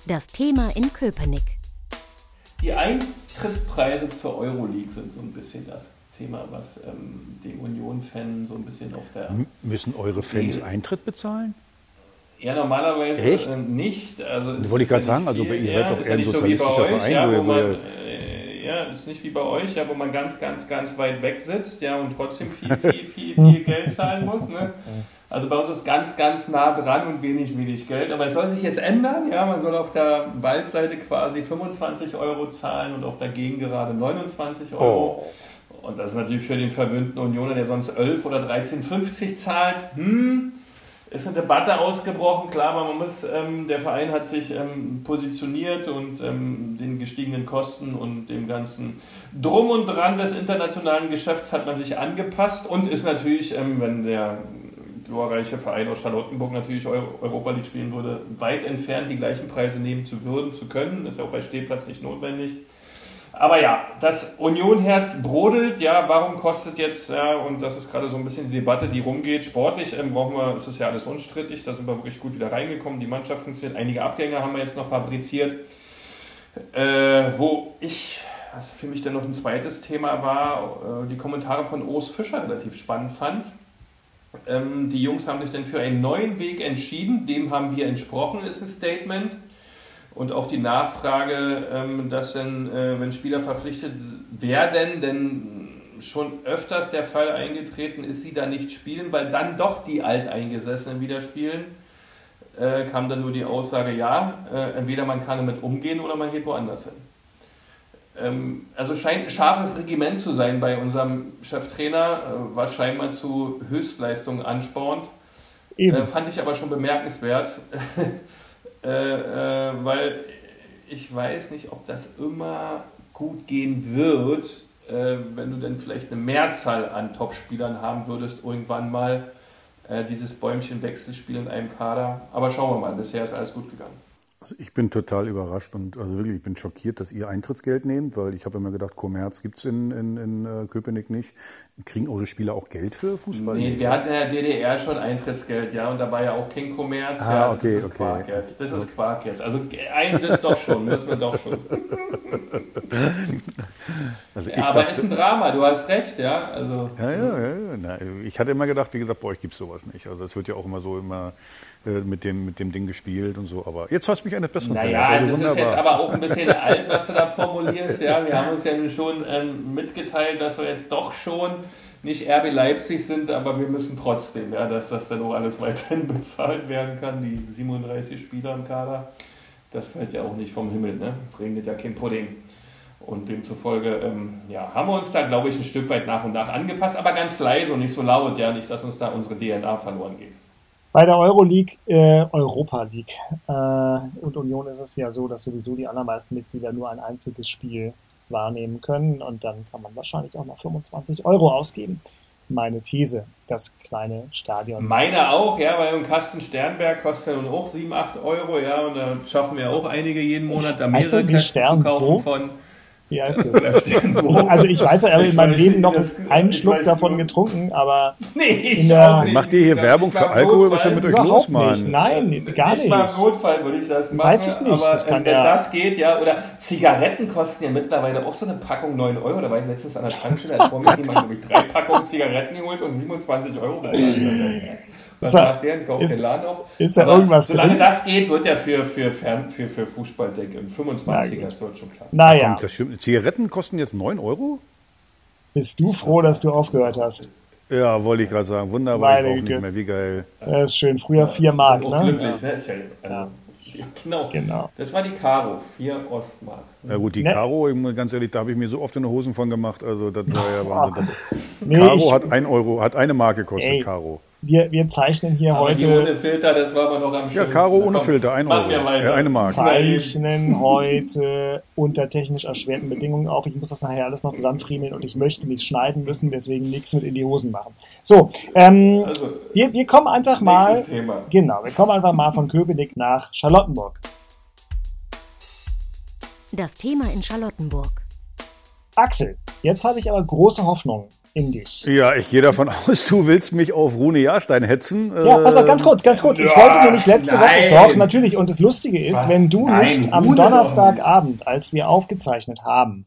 Das Thema in Köpenick. Die Eintrittspreise zur Euroleague sind so ein bisschen das Thema, was ähm, die Union-Fan so ein bisschen auf der. Müssen eure Fans Eintritt bezahlen? Ja, normalerweise Echt? nicht. Also das wollte ich gerade ja sagen, also ihr seid doch eher ein sozialistischer so Verein. Ja, wo man, äh, ja, ist nicht wie bei euch, ja, wo man ganz, ganz, ganz weit weg sitzt, ja, und trotzdem viel, viel, viel, viel Geld zahlen muss, ne? Also bei uns ist ganz, ganz nah dran und wenig, wenig Geld. Aber es soll sich jetzt ändern. Ja, man soll auf der Waldseite quasi 25 Euro zahlen und auf der Gegengerade 29 Euro. Oh. Und das ist natürlich für den verwöhnten Unioner, der sonst 11 oder 13,50 zahlt. Hm, ist eine Debatte ausgebrochen, klar, aber man muss, ähm, der Verein hat sich ähm, positioniert und ähm, den gestiegenen Kosten und dem ganzen Drum und Dran des internationalen Geschäfts hat man sich angepasst und ist natürlich, ähm, wenn der glorreiche Verein aus Charlottenburg natürlich Europa League spielen würde, weit entfernt die gleichen Preise nehmen zu würden, zu können. Das ist ja auch bei Stehplatz nicht notwendig. Aber ja, das Unionherz brodelt, ja, warum kostet jetzt, ja, und das ist gerade so ein bisschen die Debatte, die rumgeht, sportlich ähm, brauchen wir, es ja alles unstrittig, da sind wir wirklich gut wieder reingekommen, die Mannschaft funktioniert, einige Abgänge haben wir jetzt noch fabriziert, äh, wo ich, was für mich dann noch ein zweites Thema war, äh, die Kommentare von Urs Fischer relativ spannend fand, ähm, die Jungs haben sich dann für einen neuen Weg entschieden, dem haben wir entsprochen, ist ein Statement. Und auf die Nachfrage, ähm, dass denn, äh, wenn Spieler verpflichtet werden, denn schon öfters der Fall eingetreten ist, sie da nicht spielen, weil dann doch die Alteingesessenen wieder spielen, äh, kam dann nur die Aussage, ja, äh, entweder man kann damit umgehen oder man geht woanders hin. Ähm, also scheint ein scharfes Regiment zu sein bei unserem Cheftrainer, äh, was scheinbar zu Höchstleistungen anspornt. Äh, fand ich aber schon bemerkenswert, äh, äh, weil ich weiß nicht, ob das immer gut gehen wird, äh, wenn du dann vielleicht eine Mehrzahl an Topspielern haben würdest, irgendwann mal äh, dieses Bäumchen-Wechselspiel in einem Kader. Aber schauen wir mal, bisher ist alles gut gegangen. Also ich bin total überrascht und also wirklich, ich bin schockiert, dass ihr Eintrittsgeld nehmt, weil ich habe immer gedacht, Kommerz gibt es in, in, in äh, Köpenick nicht. Kriegen eure Spieler auch Geld für Fußball? Nee, wir hatten in der DDR schon Eintrittsgeld, ja, und dabei ja auch King Kommerz. Ah, ja, okay, das ist okay. Quark jetzt. Das ist Quark jetzt. Also ein das doch schon, müssen wir doch schon. Also ja, aber es ist ein Drama, du hast recht, ja. Also, ja, ja, ja. Na, ich hatte immer gedacht, wie gesagt, bei euch gibt es sowas nicht. Also es wird ja auch immer so immer mit dem, mit dem Ding gespielt und so. Aber jetzt hast du mich eines Besseren Naja, also das wunderbar. ist jetzt aber auch ein bisschen alt, was du da formulierst. Ja, wir haben uns ja schon ähm, mitgeteilt, dass wir jetzt doch schon nicht RB Leipzig sind, aber wir müssen trotzdem, ja, dass das dann auch alles weiterhin bezahlt werden kann, die 37 Spieler im Kader. Das fällt ja auch nicht vom Himmel, ne? Regnet ja kein Pudding. Und demzufolge ähm, ja, haben wir uns da, glaube ich, ein Stück weit nach und nach angepasst, aber ganz leise und nicht so laut, ja, nicht, dass uns da unsere DNA verloren geht. Bei der Euroleague, äh, Europa League äh, und Union ist es ja so, dass sowieso die allermeisten Mitglieder nur ein einziges Spiel wahrnehmen können und dann kann man wahrscheinlich auch noch 25 Euro ausgeben. Meine These, das kleine Stadion. Meine auch, ja, weil ein Kasten Sternberg kostet ja nun auch 7, 8 Euro, ja, und da schaffen wir auch einige jeden Monat da mehrere Kästen zu kaufen von wie heißt das? also ich weiß, ich habe in meinem Leben noch einen Schluck davon getrunken, aber nee, ich der, nicht. Macht ihr hier Werbung für Alkohol? Was denn mit euch los, Mann? Nicht. Nein, gar nicht. Nicht mal im Notfall würde ich das machen. Weiß ich nicht. Aber das kann wenn ja. das geht, ja, oder Zigaretten kosten ja mittlerweile auch so eine Packung 9 Euro. Da war ich letztens an der Tankstelle, als vor mir jemand, glaube ich, drei Packungen Zigaretten geholt und 27 Euro bezahlt. Was ist macht der? Kauft ist, den Laden auf? Ist da irgendwas Solange drin? das geht, wird er für, für, für, für, für Fußballdeck im 25er, das wird schon klar. Naja. Zigaretten kosten jetzt 9 Euro? Bist du froh, dass du aufgehört hast? Ja, wollte ich gerade sagen. Wunderbar, Meine ich nicht mehr. Wie geil. Das ist schön. Früher 4 Mark, Auch ne? glücklich, ne? Ist ja, also, Genau. Genau. Das war die Caro, 4 Ostmark. Ja gut, die Ne- Caro, ganz ehrlich, da habe ich mir so oft in die Hosen von gemacht. Also das war ja Wahnsinn. Nee, Caro hat 1 Euro, hat eine Marke gekostet, Ey. Caro. Wir, wir zeichnen hier Aber die heute ohne Filter, das war aber noch am Ja, schönsten. Caro ohne Komm, Filter, 1 machen wir Euro. weiter. Ja, eine Marke. zeichnen heute unter technisch erschwerten Bedingungen auch. Ich muss das nachher alles noch zusammenfriemeln und ich möchte nicht schneiden müssen, deswegen nichts mit in die Hosen machen. So, ähm, Also, wir, wir kommen einfach mal, Thema. genau, wir kommen einfach mal von Köpenick nach Charlottenburg. Das Thema in Charlottenburg. Axel, jetzt habe ich aber große Hoffnung in dich. Ja, ich gehe davon aus, du willst mich auf Rune Jahrstein hetzen. Ja, pass auf, ganz Ähm, kurz, ganz kurz. Ich ja, wollte nur nicht letzte nein. Woche, doch, natürlich. Und das Lustige ist, Was? wenn du Nein, nicht am Rune Donnerstagabend, als wir aufgezeichnet haben,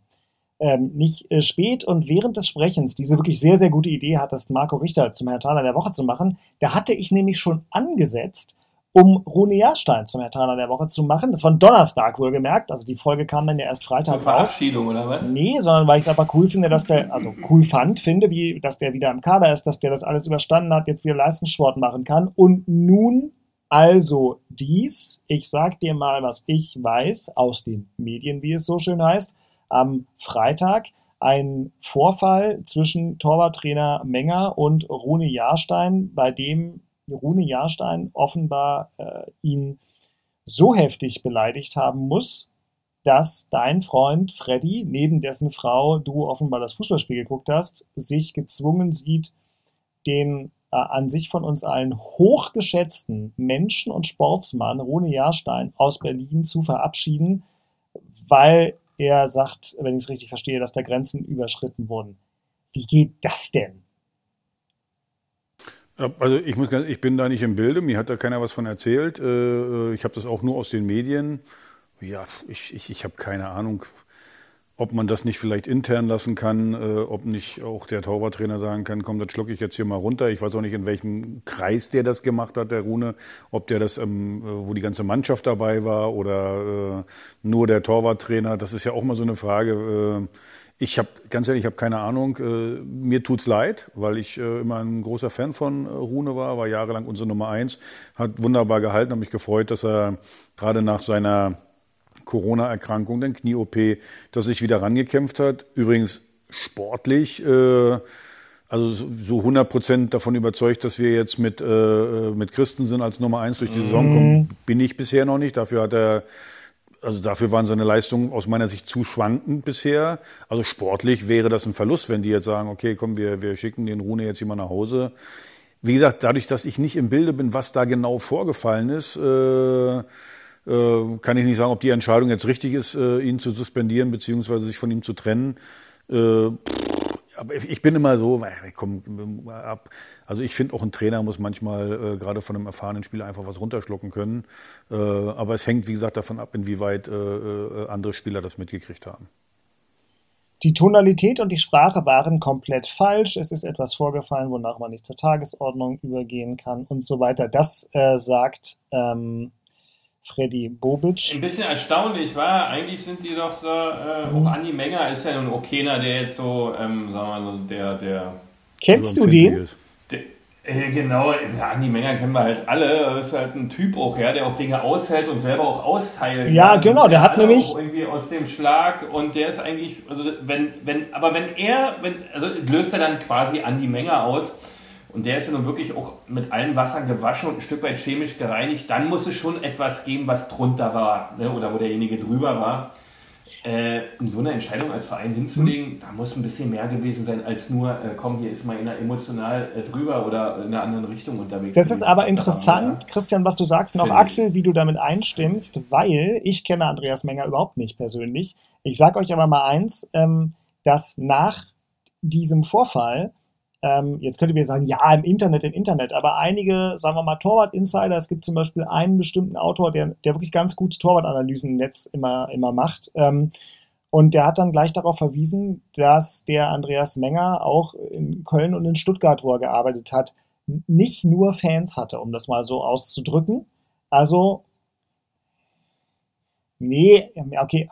ähm, nicht äh, spät und während des Sprechens diese wirklich sehr, sehr gute Idee hattest, Marco Richter zum Herr Thaler der Woche zu machen, da hatte ich nämlich schon angesetzt, um Rune Jahrstein zum Hertaner der Woche zu machen. Das war ein Donnerstag wohlgemerkt, also die Folge kam dann ja erst Freitag Zur Verabschiedung oder was? Nee, sondern weil ich es aber cool finde, dass der, also cool fand, finde, wie, dass der wieder im Kader ist, dass der das alles überstanden hat, jetzt wieder Leistungssport machen kann. Und nun also dies, ich sag dir mal, was ich weiß aus den Medien, wie es so schön heißt, am Freitag ein Vorfall zwischen Torwarttrainer Menger und Rune Jahrstein, bei dem Rune Jahrstein offenbar äh, ihn so heftig beleidigt haben muss, dass dein Freund Freddy, neben dessen Frau du offenbar das Fußballspiel geguckt hast, sich gezwungen sieht, den äh, an sich von uns allen hochgeschätzten Menschen und Sportsmann Rune Jahrstein aus Berlin zu verabschieden, weil er sagt, wenn ich es richtig verstehe, dass da Grenzen überschritten wurden. Wie geht das denn? Also ich muss ganz, ich bin da nicht im Bilde, mir hat da keiner was von erzählt. Äh, äh, ich habe das auch nur aus den Medien. Ja, ich, ich, ich habe keine Ahnung, ob man das nicht vielleicht intern lassen kann, äh, ob nicht auch der Torwarttrainer sagen kann, komm, das schlucke ich jetzt hier mal runter. Ich weiß auch nicht, in welchem Kreis der das gemacht hat, der Rune, ob der das, ähm, wo die ganze Mannschaft dabei war oder nur der Torwarttrainer. Das ist ja auch mal so eine Frage. Äh, ich habe ganz ehrlich, ich habe keine Ahnung. Äh, mir tut's leid, weil ich äh, immer ein großer Fan von äh, Rune war, war jahrelang unsere Nummer eins, hat wunderbar gehalten, habe mich gefreut, dass er gerade nach seiner Corona-Erkrankung, dann Knie-OP, dass sich wieder rangekämpft hat. Übrigens sportlich, äh, also so 100 Prozent davon überzeugt, dass wir jetzt mit, äh, mit Christensen als Nummer eins durch die Saison kommen, mhm. bin ich bisher noch nicht. Dafür hat er also dafür waren seine Leistungen aus meiner Sicht zu schwankend bisher. Also sportlich wäre das ein Verlust, wenn die jetzt sagen, okay, komm, wir, wir schicken den Rune jetzt mal nach Hause. Wie gesagt, dadurch, dass ich nicht im Bilde bin, was da genau vorgefallen ist, äh, äh, kann ich nicht sagen, ob die Entscheidung jetzt richtig ist, äh, ihn zu suspendieren beziehungsweise sich von ihm zu trennen. Äh, aber ich bin immer so, komm, ab. Also ich finde auch ein Trainer muss manchmal äh, gerade von einem erfahrenen Spieler einfach was runterschlucken können. Äh, aber es hängt, wie gesagt, davon ab, inwieweit äh, äh, andere Spieler das mitgekriegt haben. Die Tonalität und die Sprache waren komplett falsch. Es ist etwas vorgefallen, wonach man nicht zur Tagesordnung übergehen kann und so weiter. Das äh, sagt ähm, Freddy Bobic. Ein bisschen erstaunlich war, eigentlich sind die doch so, äh, auch Andi Menger ist ja ein Okener, der jetzt so, ähm, sagen wir mal so, der, der. Kennst du den? Der, äh, genau, ja, Andi Menger kennen wir halt alle. Das ist halt ein Typ auch, ja, der auch Dinge aushält und selber auch austeilt. Ja, kann. genau, der, der hat nämlich. Irgendwie aus dem Schlag und der ist eigentlich, also wenn, wenn, aber wenn er, wenn, also löst er dann quasi Andi Menger aus und der ist ja nun wirklich auch mit allen Wassern gewaschen und ein Stück weit chemisch gereinigt, dann muss es schon etwas geben, was drunter war ne? oder wo derjenige drüber war. Äh, um so eine Entscheidung als Verein hinzulegen, mhm. da muss ein bisschen mehr gewesen sein, als nur, äh, komm, hier ist mal einer emotional äh, drüber oder in einer anderen Richtung unterwegs. Das ist aber interessant, ja. Christian, was du sagst, und auch Axel, wie du damit einstimmst, weil ich kenne Andreas Menger überhaupt nicht persönlich. Ich sage euch aber mal eins, ähm, dass nach diesem Vorfall ähm, jetzt könnt ihr mir sagen, ja, im Internet, im Internet, aber einige, sagen wir mal, Torwart-Insider, es gibt zum Beispiel einen bestimmten Autor, der, der wirklich ganz gute Torwartanalysen im Netz immer, immer macht. Ähm, und der hat dann gleich darauf verwiesen, dass der Andreas Menger auch in Köln und in Stuttgart, wo er gearbeitet hat, nicht nur Fans hatte, um das mal so auszudrücken. Also, nee, okay,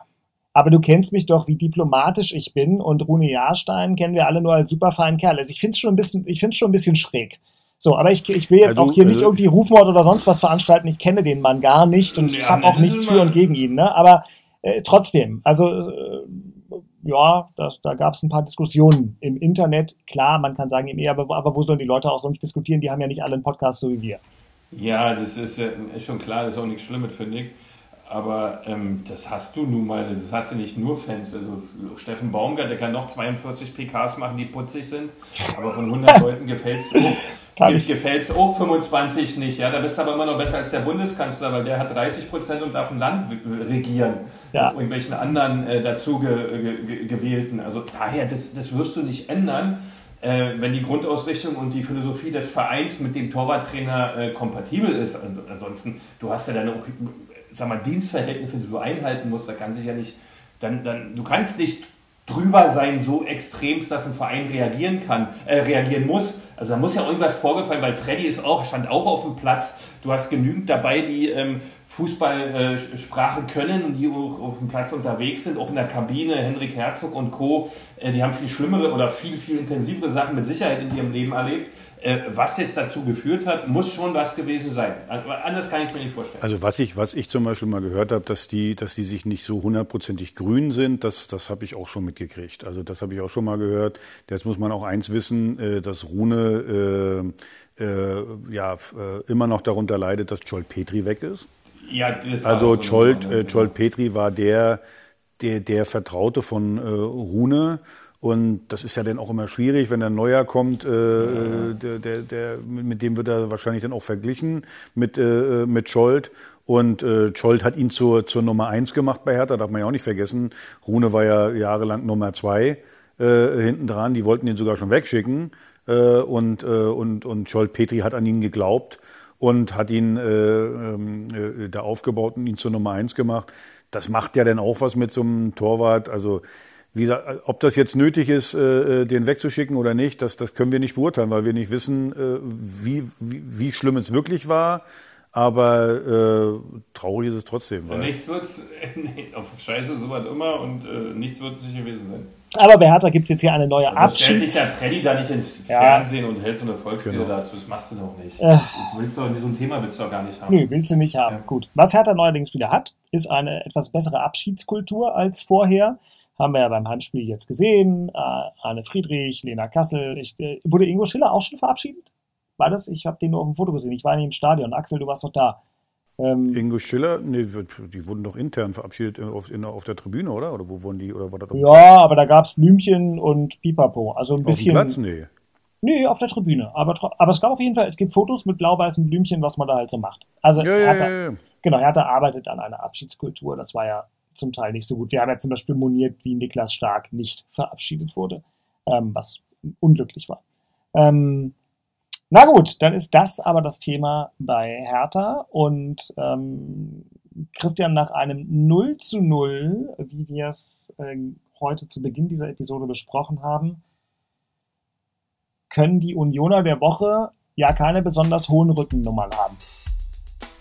aber du kennst mich doch, wie diplomatisch ich bin und Rune Jahrstein kennen wir alle nur als super feinen Kerl. Also ich finde es schon ein bisschen, ich finde schon ein bisschen schräg. So, aber ich, ich will jetzt ja, du, auch hier nicht äh, irgendwie Rufmord oder sonst was veranstalten. Ich kenne den Mann gar nicht und ja, habe auch nichts für und gegen ihn. Ne? Aber äh, trotzdem, also äh, ja, das, da gab es ein paar Diskussionen im Internet. Klar, man kann sagen, nee, aber, aber wo sollen die Leute auch sonst diskutieren? Die haben ja nicht alle einen Podcast so wie wir. Ja, das ist, ist schon klar, das ist auch nichts Schlimmes, finde ich. Aber ähm, das hast du nun mal, das hast du nicht nur Fans. Also Steffen Baumgart, der kann noch 42 PKs machen, die putzig sind, aber von 100 Leuten gefällt es auch, gefällt's auch 25 nicht. Ja, da bist du aber immer noch besser als der Bundeskanzler, weil der hat 30 Prozent und darf ein Land regieren. Ja. Mit irgendwelchen anderen äh, dazu ge ge gewählten. Also daher, das, das wirst du nicht ändern. Äh, wenn die Grundausrichtung und die Philosophie des Vereins mit dem Torwarttrainer äh, kompatibel ist. Ansonsten, du hast ja dann auch sag mal, Dienstverhältnisse, die du einhalten musst, da kann sich ja nicht, dann, dann, du kannst nicht drüber sein, so extremst, dass ein Verein reagieren kann, äh, reagieren muss. Also da muss ja irgendwas vorgefallen, weil Freddy ist auch, stand auch auf dem Platz. Du hast genügend dabei, die ähm, Fußballsprache äh, können und die auch auf dem Platz unterwegs sind, auch in der Kabine, Henrik Herzog und Co., äh, die haben viel schlimmere oder viel, viel intensivere Sachen mit Sicherheit in ihrem Leben erlebt. Äh, was jetzt dazu geführt hat, muss schon was gewesen sein. Anders kann ich es mir nicht vorstellen. Also was ich, was ich zum Beispiel mal gehört habe, dass die, dass die sich nicht so hundertprozentig grün sind, das, das habe ich auch schon mitgekriegt. Also das habe ich auch schon mal gehört. Jetzt muss man auch eins wissen, äh, dass Rune äh, äh, ja äh, immer noch darunter leidet, dass Joel Petri weg ist. Ja, das also so äh, Jolt Petri war der, der, der Vertraute von äh, Rune. Und das ist ja dann auch immer schwierig, wenn ein neuer kommt, äh, ja. der, der, der, mit dem wird er wahrscheinlich dann auch verglichen mit, äh, mit Scholt. Und äh, Scholt hat ihn zur, zur Nummer eins gemacht bei Hertha, darf man ja auch nicht vergessen. Rune war ja jahrelang Nummer zwei äh, hinten dran, die wollten ihn sogar schon wegschicken. Äh, und, äh, und, und Scholt Petri hat an ihn geglaubt und hat ihn äh, ähm, äh, da aufgebaut und ihn zur Nummer eins gemacht. Das macht ja dann auch was mit so einem Torwart. Also wie, ob das jetzt nötig ist, äh, äh, den wegzuschicken oder nicht, das, das können wir nicht beurteilen, weil wir nicht wissen, äh, wie, wie, wie schlimm es wirklich war. Aber äh, traurig ist es trotzdem. Weil nichts wird, nee, auf Scheiße so was immer und äh, nichts wird sicher gewesen sein. Aber bei Hertha gibt es jetzt hier eine neue also Abschieds... stellt sich der Freddy da nicht ins ja. Fernsehen und hält so eine Volksrede genau. dazu. Das machst du doch nicht. Äh. Willst du, so ein Thema willst du doch gar nicht haben. Nö, willst du nicht haben. Ja. Gut. Was Hertha neuerdings wieder hat, ist eine etwas bessere Abschiedskultur als vorher. Haben wir ja beim Handspiel jetzt gesehen. Äh, Arne Friedrich, Lena Kassel. Ich, äh, wurde Ingo Schiller auch schon verabschiedet? War das? Ich habe den nur auf dem Foto gesehen. Ich war nicht im Stadion. Axel, du warst doch da. Ähm, Ingo Schiller, nee, die wurden doch intern verabschiedet auf, in, auf der Tribüne, oder? Oder wo wurden die? Oder war das ja, aber da gab es Blümchen und Pipapo. Also ein bisschen. Auf dem Platz? Nee. Nee, auf der Tribüne. Aber, aber es gab auf jeden Fall, es gibt Fotos mit blau-weißen Blümchen, was man da halt so macht. Also ja, Hertha, ja, ja, genau, Hertha arbeitet an einer Abschiedskultur. Das war ja zum Teil nicht so gut. Wir haben ja zum Beispiel moniert, wie Niklas Stark nicht verabschiedet wurde, ähm, was unglücklich war. Ähm, na gut, dann ist das aber das Thema bei Hertha und ähm, Christian nach einem 0 zu 0, wie wir es äh, heute zu Beginn dieser Episode besprochen haben, können die Unioner der Woche ja keine besonders hohen Rückennummern haben.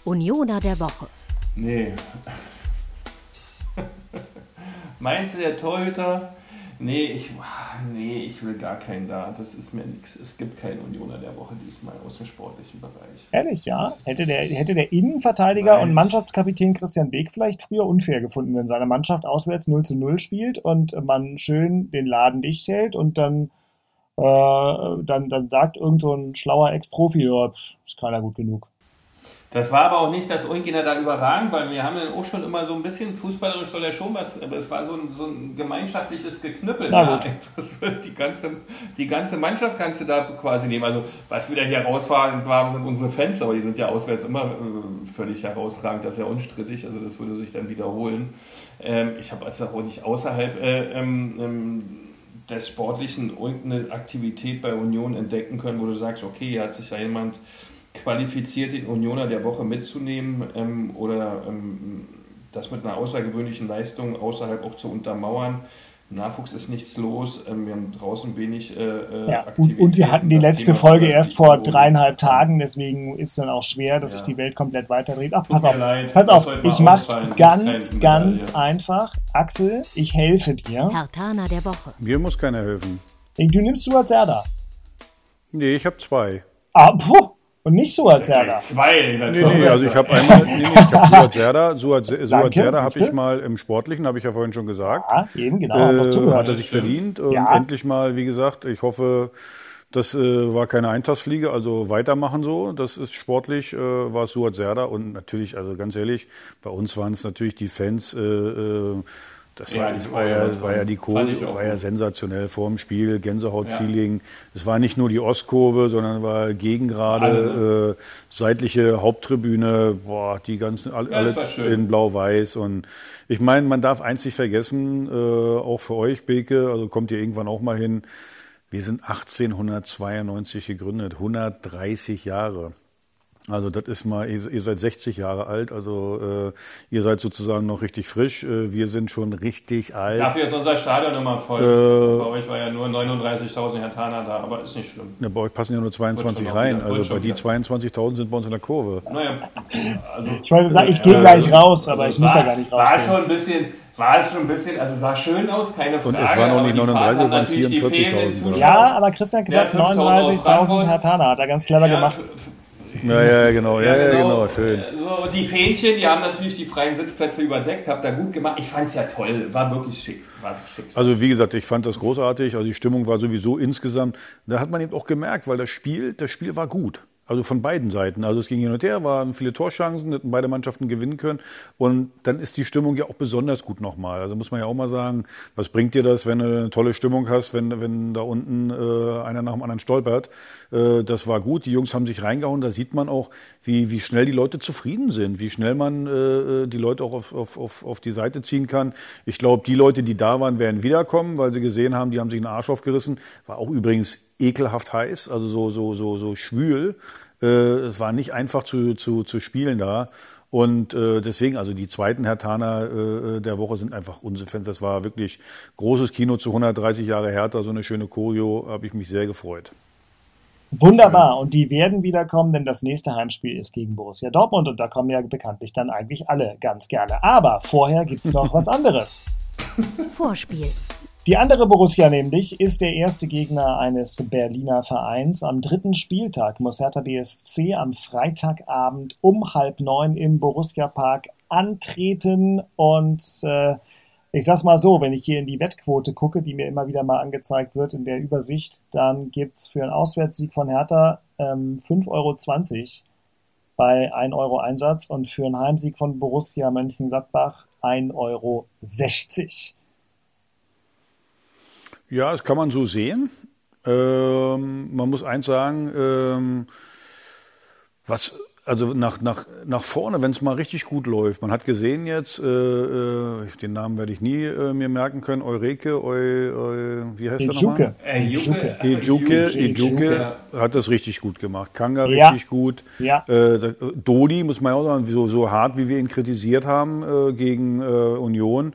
Unioner der Woche. Nee. Meinst du, der Torhüter Nee, ich, nee, ich will gar keinen da. Das ist mir nichts. Es gibt keinen Unioner der Woche diesmal aus dem sportlichen Bereich. Ehrlich, ja? Hätte der, hätte der Innenverteidiger Nein. und Mannschaftskapitän Christian Beek vielleicht früher unfair gefunden, wenn seine Mannschaft auswärts 0 zu 0 spielt und man schön den Laden dicht hält und dann, äh, dann, dann sagt irgend so ein schlauer Ex-Profi, ja, ist keiner gut genug. Das war aber auch nicht, dass irgendjemand da überragend, weil wir haben dann auch schon immer so ein bisschen, fußballerisch soll ja schon was, aber es war so ein, so ein gemeinschaftliches Geknüppel. Ja, die, ganze, die ganze Mannschaft kannst du da quasi nehmen. Also was wieder hier rausfahren war, sind unsere Fans, aber die sind ja auswärts immer äh, völlig herausragend, das ist ja unstrittig, also das würde sich dann wiederholen. Ähm, ich habe also auch nicht außerhalb äh, ähm, ähm, des Sportlichen irgendeine Aktivität bei Union entdecken können, wo du sagst, okay, hier hat sich ja jemand qualifiziert, den Unioner der Woche mitzunehmen ähm, oder ähm, das mit einer außergewöhnlichen Leistung außerhalb auch zu untermauern. Im Nachwuchs ist nichts los. Ähm, wir haben draußen wenig äh, äh ja, und, und, wir hatten die letzte Thema Folge erst vor dreieinhalb Tagen, deswegen ist es dann auch schwer, dass ja. sich die Welt komplett weiterdreht. Ach, pass auf, leid, pass auf, ich mach's ganz, ganz einfach. Axel, ich helfe dir. Hertana der Woche. Mir muss keiner helfen. Du nimmst Stuart Serda. Nee, ich habe zwei. Ah, puh. Und nicht Suat Serda. Zwei. Nee, nee, also ich habe einmal, nee, nee, ich habe Suat Serda, Suat, Suat Serda habe ich mal im Sportlichen, habe ich ja vorhin schon gesagt. Ja, eben, genau. Äh, hat er sich verdient. Und ja. endlich mal, wie gesagt, ich hoffe, das äh, war keine Eintagsfliege, also weitermachen so. Das ist sportlich, äh, war es Suat Serda und natürlich, also ganz ehrlich, bei uns waren es natürlich die Fans, äh, äh, das, ja, war, das war, ja, war ja die Kurve, war ja sensationell vor dem Spiel, Gänsehaut-Feeling. Es ja. war nicht nur die Ostkurve, sondern war Gegengrade, äh, seitliche Haupttribüne, boah, die ganzen, alle, ja, alle in blau-weiß. Und ich meine, man darf eins nicht vergessen, äh, auch für euch, Beke, also kommt ihr irgendwann auch mal hin, wir sind 1892 gegründet, 130 Jahre. Also das ist mal, ihr, ihr seid 60 Jahre alt, also äh, ihr seid sozusagen noch richtig frisch. Äh, wir sind schon richtig alt. Dafür ist unser Stadion immer voll. Äh, bei euch war ja nur 39.000 Hertaner da, aber ist nicht schlimm. Ja, bei euch passen ja nur 22 rein. Wieder, also bei die 22.000 sind bei uns in der Kurve. Naja, also, ich wollte sagen, ich gehe gleich raus, aber ich muss ja gar nicht raus. War schon ein bisschen war es schon ein bisschen, also sah schön aus, keine Frage. Und es waren auch nicht 39, waren 44.000. Ja, aber Christian hat gesagt, 39.000 Hertaner hat er ganz clever ja, gemacht. Ja, ja, genau, ja, ja, genau, genau schön. So, die Fähnchen, die haben natürlich die freien Sitzplätze überdeckt, habt da gut gemacht. Ich fand es ja toll, war wirklich schick, war schick. Also wie gesagt, ich fand das großartig, also die Stimmung war sowieso insgesamt, da hat man eben auch gemerkt, weil das Spiel, das Spiel war gut. Also von beiden Seiten. Also es ging hin und her, waren viele Torchancen, hätten beide Mannschaften gewinnen können. Und dann ist die Stimmung ja auch besonders gut nochmal. Also muss man ja auch mal sagen, was bringt dir das, wenn du eine tolle Stimmung hast, wenn, wenn da unten äh, einer nach dem anderen stolpert. Äh, das war gut, die Jungs haben sich reingehauen. Da sieht man auch, wie, wie schnell die Leute zufrieden sind, wie schnell man äh, die Leute auch auf, auf, auf, auf die Seite ziehen kann. Ich glaube, die Leute, die da waren, werden wiederkommen, weil sie gesehen haben, die haben sich einen Arsch aufgerissen. War auch übrigens ekelhaft heiß, also so, so, so, so schwül. Äh, es war nicht einfach zu, zu, zu spielen da. Und äh, deswegen, also die zweiten Hertaner äh, der Woche sind einfach unsere Fans. Das war wirklich großes Kino zu 130 Jahre Hertha, so eine schöne Choreo, habe ich mich sehr gefreut. Wunderbar. Und die werden wiederkommen, denn das nächste Heimspiel ist gegen Borussia Dortmund und da kommen ja bekanntlich dann eigentlich alle ganz gerne. Aber vorher gibt es noch was anderes. Vorspiel. Die andere Borussia nämlich ist der erste Gegner eines Berliner Vereins. Am dritten Spieltag muss Hertha BSC am Freitagabend um halb neun im Borussia Park antreten. Und äh, ich sag's mal so, wenn ich hier in die Wettquote gucke, die mir immer wieder mal angezeigt wird in der Übersicht, dann gibt's für einen Auswärtssieg von Hertha ähm, 5,20 Euro bei 1 Euro Einsatz und für einen Heimsieg von Borussia Mönchengladbach 1,60 Euro. Ja, das kann man so sehen. Ähm, man muss eins sagen, ähm, was also nach, nach, nach vorne, wenn es mal richtig gut läuft. Man hat gesehen jetzt, äh, äh, den Namen werde ich nie äh, mir merken können, Eureke, Eu, Eu, wie heißt Ejuke. der nochmal? Ejuke. Ejuke, Ejuke hat das richtig gut gemacht. Kanga ja. richtig gut. Ja. Äh, Dodi, muss man auch sagen, so, so hart, wie wir ihn kritisiert haben äh, gegen äh, Union.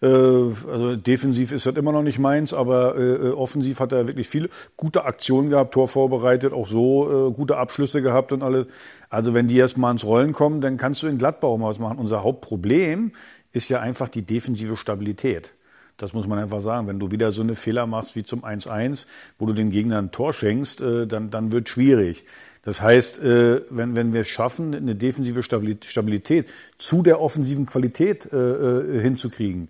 Äh, also defensiv ist das immer noch nicht meins, aber äh, offensiv hat er wirklich viele gute Aktionen gehabt, Tor vorbereitet, auch so äh, gute Abschlüsse gehabt und alles. Also wenn die erstmal ins Rollen kommen, dann kannst du in Gladbach mal was machen. Unser Hauptproblem ist ja einfach die defensive Stabilität. Das muss man einfach sagen. Wenn du wieder so eine Fehler machst wie zum 1-1, wo du den Gegner ein Tor schenkst, äh, dann, dann wird schwierig. Das heißt, äh, wenn, wenn wir es schaffen, eine defensive Stabilität zu der offensiven Qualität äh, hinzukriegen,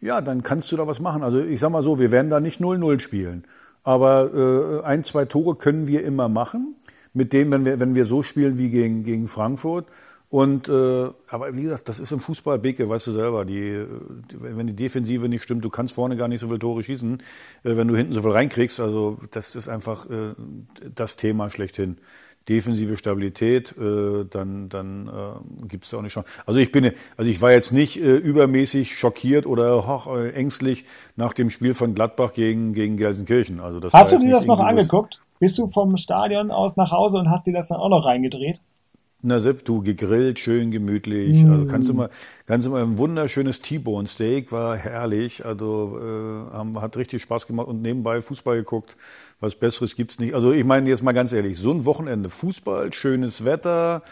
ja, dann kannst du da was machen. Also ich sag mal so, wir werden da nicht 0-0 spielen. Aber ein, zwei Tore können wir immer machen mit dem, wenn wir, wenn wir so spielen wie gegen, gegen Frankfurt. Und äh, aber wie gesagt, das ist im Fußball Beke, weißt du selber, die, die, wenn die Defensive nicht stimmt, du kannst vorne gar nicht so viele Tore schießen, äh, wenn du hinten so viel reinkriegst. Also das ist einfach äh, das Thema schlechthin. Defensive Stabilität, äh, dann dann äh, gibt es da auch nicht schon. Also ich bin, also ich war jetzt nicht äh, übermäßig schockiert oder hoch, äh, ängstlich nach dem Spiel von Gladbach gegen gegen Gelsenkirchen. Also das Hast du dir das noch angeguckt? Bist du vom Stadion aus nach Hause und hast dir das dann auch noch reingedreht? Na Sepp, du gegrillt, schön gemütlich. Mm. Also kannst du mal, kannst du mal ein wunderschönes T-Bone Steak war herrlich. Also äh, hat richtig Spaß gemacht und nebenbei Fußball geguckt. Was Besseres gibt's nicht. Also ich meine jetzt mal ganz ehrlich, so ein Wochenende Fußball, schönes Wetter,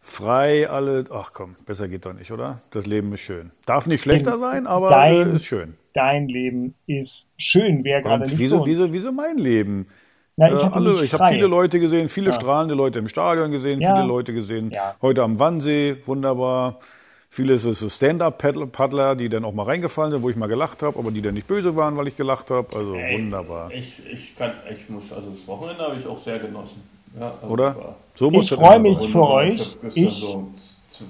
frei, alle. Ach komm, besser geht doch nicht, oder? Das Leben ist schön. Darf nicht schlechter sein, aber dein, ist schön. Dein Leben ist schön. Wer gerade nicht wieso, so. Wieso, wieso mein Leben? Ja, ich, hatte alle, ich habe viele Leute gesehen, viele ja. strahlende Leute im Stadion gesehen, ja. viele Leute gesehen. Ja. Heute am Wannsee, wunderbar. Viele ist so Stand-up-Paddler, die dann auch mal reingefallen sind, wo ich mal gelacht habe, aber die dann nicht böse waren, weil ich gelacht habe. Also Ey, wunderbar. Ich, ich, kann, ich muss, also das Wochenende habe ich auch sehr genossen. Ja, also Oder? So muss ich freue mich für euch. Ich, so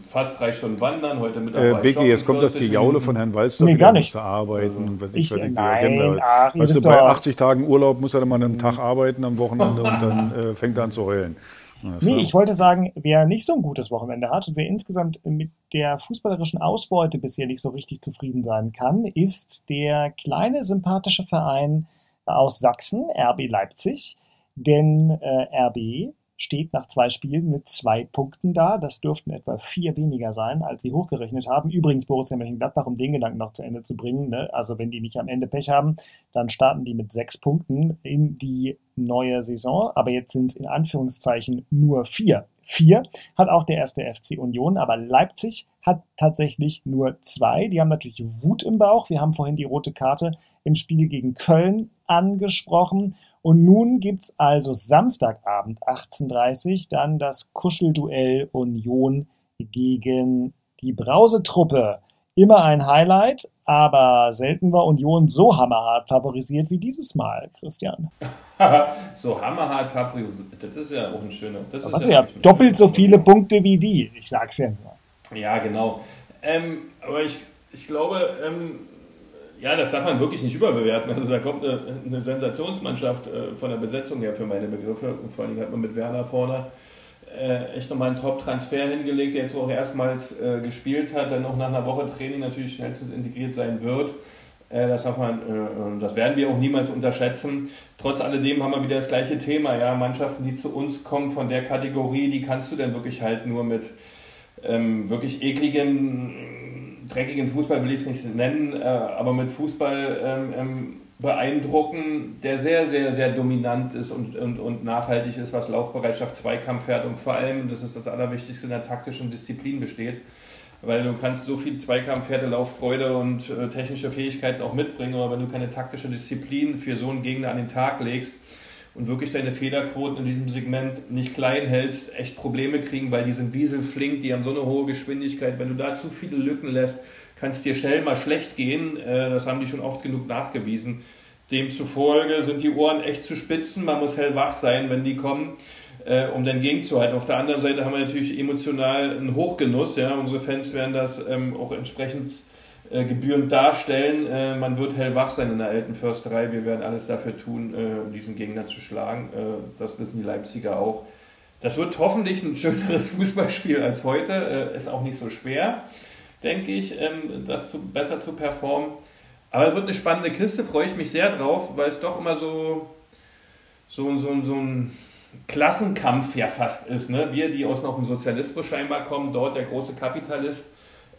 fast drei Stunden wandern, heute Mittag äh, Biggie, jetzt kommt das Gejaule von Herrn Walster nee, gar nicht. zu arbeiten. Also, ich, ich, nein, ach, weißt du, bei 80 Tagen Urlaub muss er dann mal einen Tag arbeiten am Wochenende und dann äh, fängt er an zu heulen. Nee, ich wollte sagen, wer nicht so ein gutes Wochenende hat und wer insgesamt mit der fußballerischen Ausbeute bisher nicht so richtig zufrieden sein kann, ist der kleine sympathische Verein aus Sachsen, RB Leipzig. Denn äh, RB steht nach zwei Spielen mit zwei Punkten da. Das dürften etwa vier weniger sein, als sie hochgerechnet haben. Übrigens Borussia Mönchengladbach, um den Gedanken noch zu Ende zu bringen. Ne? Also wenn die nicht am Ende Pech haben, dann starten die mit sechs Punkten in die neue Saison. Aber jetzt sind es in Anführungszeichen nur vier. Vier hat auch der erste FC Union, aber Leipzig hat tatsächlich nur zwei. Die haben natürlich Wut im Bauch. Wir haben vorhin die rote Karte im Spiel gegen Köln angesprochen. Und nun gibt es also Samstagabend 18.30 Uhr dann das Kuschelduell Union gegen die Brausetruppe. Immer ein Highlight, aber selten war Union so hammerhart favorisiert wie dieses Mal, Christian. so hammerhart favorisiert, das ist ja auch ein schöner. Das ist ja, ja doppelt so viele Punkte wie die, ich sag's ja nur. Ja, genau. Ähm, aber ich, ich glaube, ähm, ja, das darf man wirklich nicht überbewerten. Also da kommt eine, eine Sensationsmannschaft äh, von der Besetzung her für meine Begriffe. Und vor allem hat man mit Werner vorne äh, echt nochmal einen Top-Transfer hingelegt, der jetzt auch erstmals äh, gespielt hat, dann auch nach einer Woche Training natürlich schnellstens integriert sein wird. Äh, das, darf man, äh, das werden wir auch niemals unterschätzen. Trotz alledem haben wir wieder das gleiche Thema. Ja, Mannschaften, die zu uns kommen von der Kategorie, die kannst du dann wirklich halt nur mit ähm, wirklich ekligen dreckigen Fußball will ich es nicht nennen, äh, aber mit Fußball ähm, ähm, beeindrucken, der sehr, sehr, sehr dominant ist und, und, und nachhaltig ist, was Laufbereitschaft, Zweikampf fährt und vor allem, das ist das Allerwichtigste, in der taktischen Disziplin besteht. Weil du kannst so viel Zweikampf, Härte, Lauffreude und äh, technische Fähigkeiten auch mitbringen, aber wenn du keine taktische Disziplin für so einen Gegner an den Tag legst, und wirklich deine Fehlerquoten in diesem Segment nicht klein hältst, echt Probleme kriegen, weil die sind wieselflink, die haben so eine hohe Geschwindigkeit. Wenn du da zu viele Lücken lässt, kann es dir schnell mal schlecht gehen. Äh, das haben die schon oft genug nachgewiesen. Demzufolge sind die Ohren echt zu spitzen. Man muss hellwach sein, wenn die kommen, äh, um dann gegenzuhalten. Auf der anderen Seite haben wir natürlich emotional einen Hochgenuss. Ja? Unsere Fans werden das ähm, auch entsprechend äh, gebührend darstellen. Äh, man wird hellwach sein in der alten Försterei. Wir werden alles dafür tun, äh, um diesen Gegner zu schlagen. Äh, das wissen die Leipziger auch. Das wird hoffentlich ein schöneres Fußballspiel als heute. Äh, ist auch nicht so schwer, denke ich, ähm, das zu, besser zu performen. Aber es wird eine spannende Kiste, freue ich mich sehr drauf, weil es doch immer so, so, so, so ein Klassenkampf ja fast ist. Ne? Wir, die aus noch dem Sozialismus scheinbar kommen, dort der große Kapitalist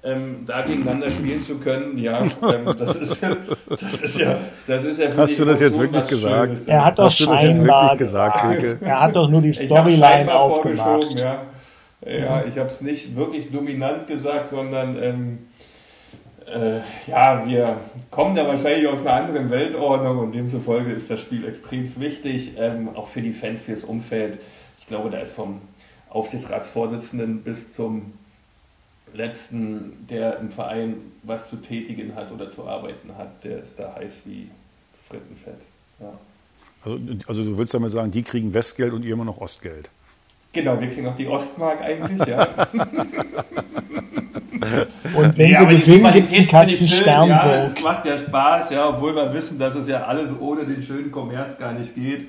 ähm, da gegeneinander spielen zu können, ja, ähm, das, ist, das ist ja, das ist ja. Hast du das jetzt wirklich gesagt? Schönes, er hat doch scheinbar gesagt. gesagt. Er hat doch nur die Storyline aufgemacht. Ja, ja ich habe es nicht wirklich dominant gesagt, sondern ähm, äh, ja, wir kommen da wahrscheinlich aus einer anderen Weltordnung und demzufolge ist das Spiel extrem wichtig, ähm, auch für die Fans, fürs Umfeld. Ich glaube, da ist vom Aufsichtsratsvorsitzenden bis zum letzten, der im Verein was zu tätigen hat oder zu arbeiten hat, der ist da heiß wie Frittenfett. Ja. Also, also du willst damit sagen, die kriegen Westgeld und ihr immer noch Ostgeld? Genau, wir kriegen auch die Ostmark eigentlich, ja. und wenn ja, sie gewinnen, gibt es einen Kasten Sternburg. Ja, es macht ja Spaß, ja, obwohl wir wissen, dass es ja alles ohne den schönen Kommerz gar nicht geht.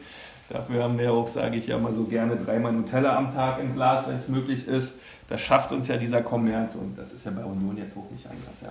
Dafür haben wir auch, sage ich ja mal so gerne, dreimal Nutella am Tag im Glas, wenn es möglich ist das schafft uns ja dieser Kommerz und das ist ja bei Union jetzt auch nicht anders. Ja.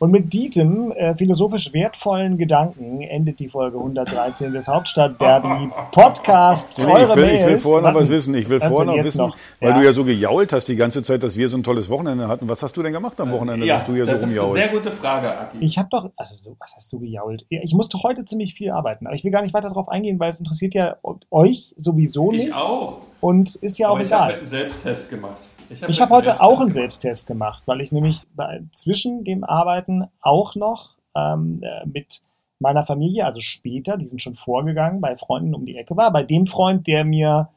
Und mit diesem äh, philosophisch wertvollen Gedanken endet die Folge 113 des Hauptstadt-Derby Podcasts. Nee, ich, will, ich will vorher noch was wissen. Ich will vorher noch wissen, noch? weil ja. du ja so gejault hast die ganze Zeit, dass wir so ein tolles Wochenende hatten. Was hast du denn gemacht am Wochenende, ja, dass du hier so rumjaulst? Das ist eine sehr gute Frage, Aki. Ich habe doch, also was hast du gejault? Ich musste heute ziemlich viel arbeiten, aber ich will gar nicht weiter darauf eingehen, weil es interessiert ja euch sowieso nicht. Ich auch. Und ist ja aber auch ich egal. Ich habe einen Selbsttest gemacht. Ich habe hab heute auch einen Selbsttest gemacht, weil ich nämlich bei, zwischen dem Arbeiten auch noch ähm, äh, mit meiner Familie, also später, die sind schon vorgegangen, bei Freunden um die Ecke war, bei dem Freund, der mir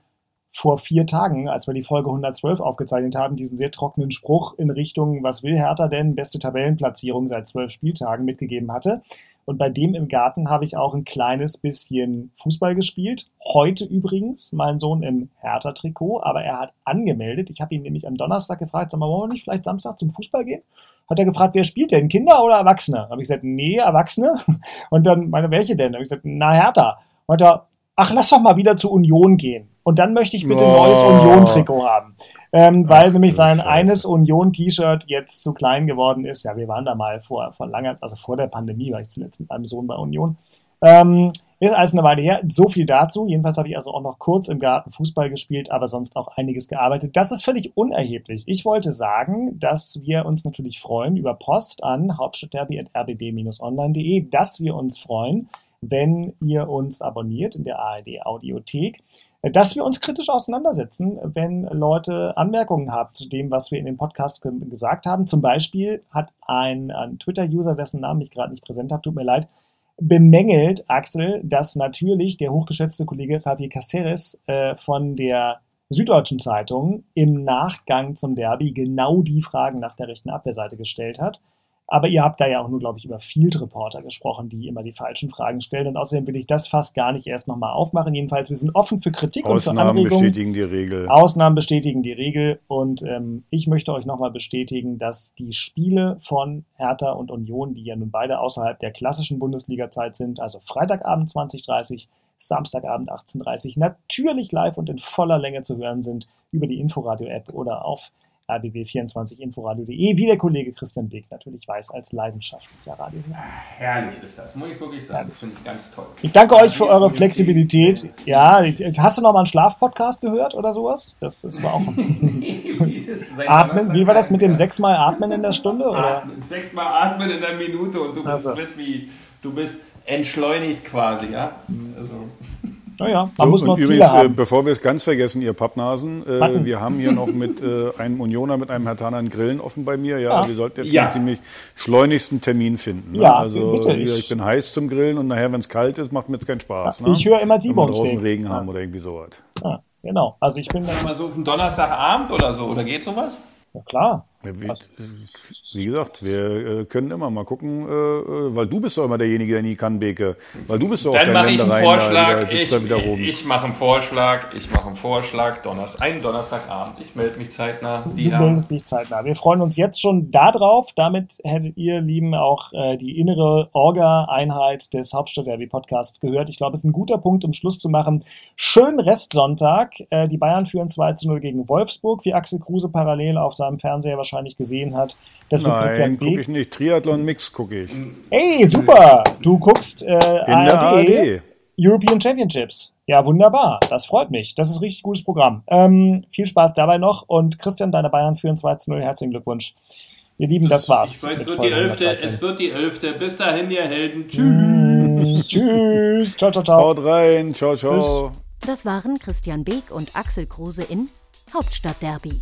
vor vier Tagen, als wir die Folge 112 aufgezeichnet haben, diesen sehr trockenen Spruch in Richtung, was will Hertha denn, beste Tabellenplatzierung seit zwölf Spieltagen mitgegeben hatte. Und bei dem im Garten habe ich auch ein kleines bisschen Fußball gespielt. Heute übrigens, mein Sohn im Hertha-Trikot, aber er hat angemeldet. Ich habe ihn nämlich am Donnerstag gefragt, sag mal, wollen wir nicht vielleicht Samstag zum Fußball gehen? Hat er gefragt, wer spielt denn? Kinder oder Erwachsene? Habe ich gesagt, nee, Erwachsene. Und dann, meine, welche denn? Habe ich gesagt, na, Hertha. Und er, ach, lass doch mal wieder zu Union gehen. Und dann möchte ich bitte ein neues Union-Trikot haben ähm, weil Ach, nämlich sein Scheiße. eines Union-T-Shirt jetzt zu klein geworden ist. Ja, wir waren da mal vor, vor langer, also vor der Pandemie war ich zuletzt mit meinem Sohn bei Union. Ähm, Ist alles eine Weile her. So viel dazu. Jedenfalls habe ich also auch noch kurz im Garten Fußball gespielt, aber sonst auch einiges gearbeitet. Das ist völlig unerheblich. Ich wollte sagen, dass wir uns natürlich freuen über Post an hauptstadtderby.rbb-online.de, dass wir uns freuen, wenn ihr uns abonniert in der ARD Audiothek dass wir uns kritisch auseinandersetzen, wenn Leute Anmerkungen haben zu dem, was wir in dem Podcast ge gesagt haben. Zum Beispiel hat ein, ein Twitter-User, dessen Namen ich gerade nicht präsent habe, tut mir leid, bemängelt, Axel, dass natürlich der hochgeschätzte Kollege Javier Caceres äh, von der Süddeutschen Zeitung im Nachgang zum Derby genau die Fragen nach der rechten Abwehrseite gestellt hat. Aber ihr habt da ja auch nur, glaube ich, über Field Reporter gesprochen, die immer die falschen Fragen stellen. Und außerdem will ich das fast gar nicht erst nochmal aufmachen. Jedenfalls, wir sind offen für Kritik Ausnahmen und für Anregungen. Ausnahmen bestätigen die Regel. Ausnahmen bestätigen die Regel. Und ähm, ich möchte euch nochmal bestätigen, dass die Spiele von Hertha und Union, die ja nun beide außerhalb der klassischen Bundesliga-Zeit sind, also Freitagabend 2030, Samstagabend 18.30 natürlich live und in voller Länge zu hören sind über die Inforadio-App oder auf rbb24inforadio.de, wie der Kollege Christian Beck natürlich weiß, als leidenschaftlicher Radio. Herrlich ist das, muss ich wirklich sagen. Das finde ich ganz toll. Ich danke euch für eure Flexibilität. Ja, hast du noch mal einen Schlafpodcast gehört oder sowas? Das, das war auch. Atmen, wie war das mit dem sechsmal Atmen in der Stunde? Oder? Sechsmal Atmen in der Minute und du bist also. wie, du bist entschleunigt quasi, ja? Also. Naja, man so, muss noch übrigens, haben. Äh, bevor wir es ganz vergessen, ihr Pappnasen, äh, wir haben hier noch mit äh, einem Unioner, mit einem Hertaner einen Grillen offen bei mir. Ja, ja. wir sollten jetzt ja. einen ziemlich schleunigsten Termin finden. Ne? Ja, also bitte. Ich, ich bin heiß zum Grillen und nachher, wenn es kalt ist, macht mir jetzt keinen Spaß. Ja, ne? Ich höre immer die Wenn wir draußen Regen haben oder irgendwie sowas. Ja, genau. Also ich bin dann mal so auf einen Donnerstagabend oder so, oder geht sowas? Ja, klar. Wie, wie, gesagt, wir äh, können immer mal gucken, äh, äh, weil du bist doch immer derjenige, der nie kann, Beke. Weil du bist doch Dann mache ich einen Vorschlag. Da, ich, ich mache einen Vorschlag. Ich mache einen Vorschlag. Donnerstag, einen Donnerstagabend. Ich melde mich zeitnah. Die du meldest dich zeitnah. Wir freuen uns jetzt schon darauf. Damit hättet ihr, Lieben, auch die innere Orga-Einheit des Hauptstadt-Derby-Podcasts gehört. Ich glaube, es ist ein guter Punkt, um Schluss zu machen. Schönen Restsonntag. Die Bayern führen 2 zu 0 gegen Wolfsburg, wie Axel Kruse parallel auf seinem Fernseher wahrscheinlich wahrscheinlich gesehen hat. Das Nein, Christian gucke ich nicht. Triathlon Mix gucke ich. Ey, super! Du guckst äh, ARD, ARD, European Championships. Ja, wunderbar. Das freut mich. Das ist ein richtig gutes Programm. Ähm, viel Spaß dabei noch. Und Christian, deine Bayern führen 2 zu 0. Herzlichen Glückwunsch. Ihr Lieben, das war's. Weiß, es, wird die Elfte, es wird die Elfte. Bis dahin, ihr Helden. Tschüss. Tschüss. Ciao, ciao, ciao. Haut rein. Ciao, ciao. Das waren Christian Beek und Axel Kruse in Hauptstadtderby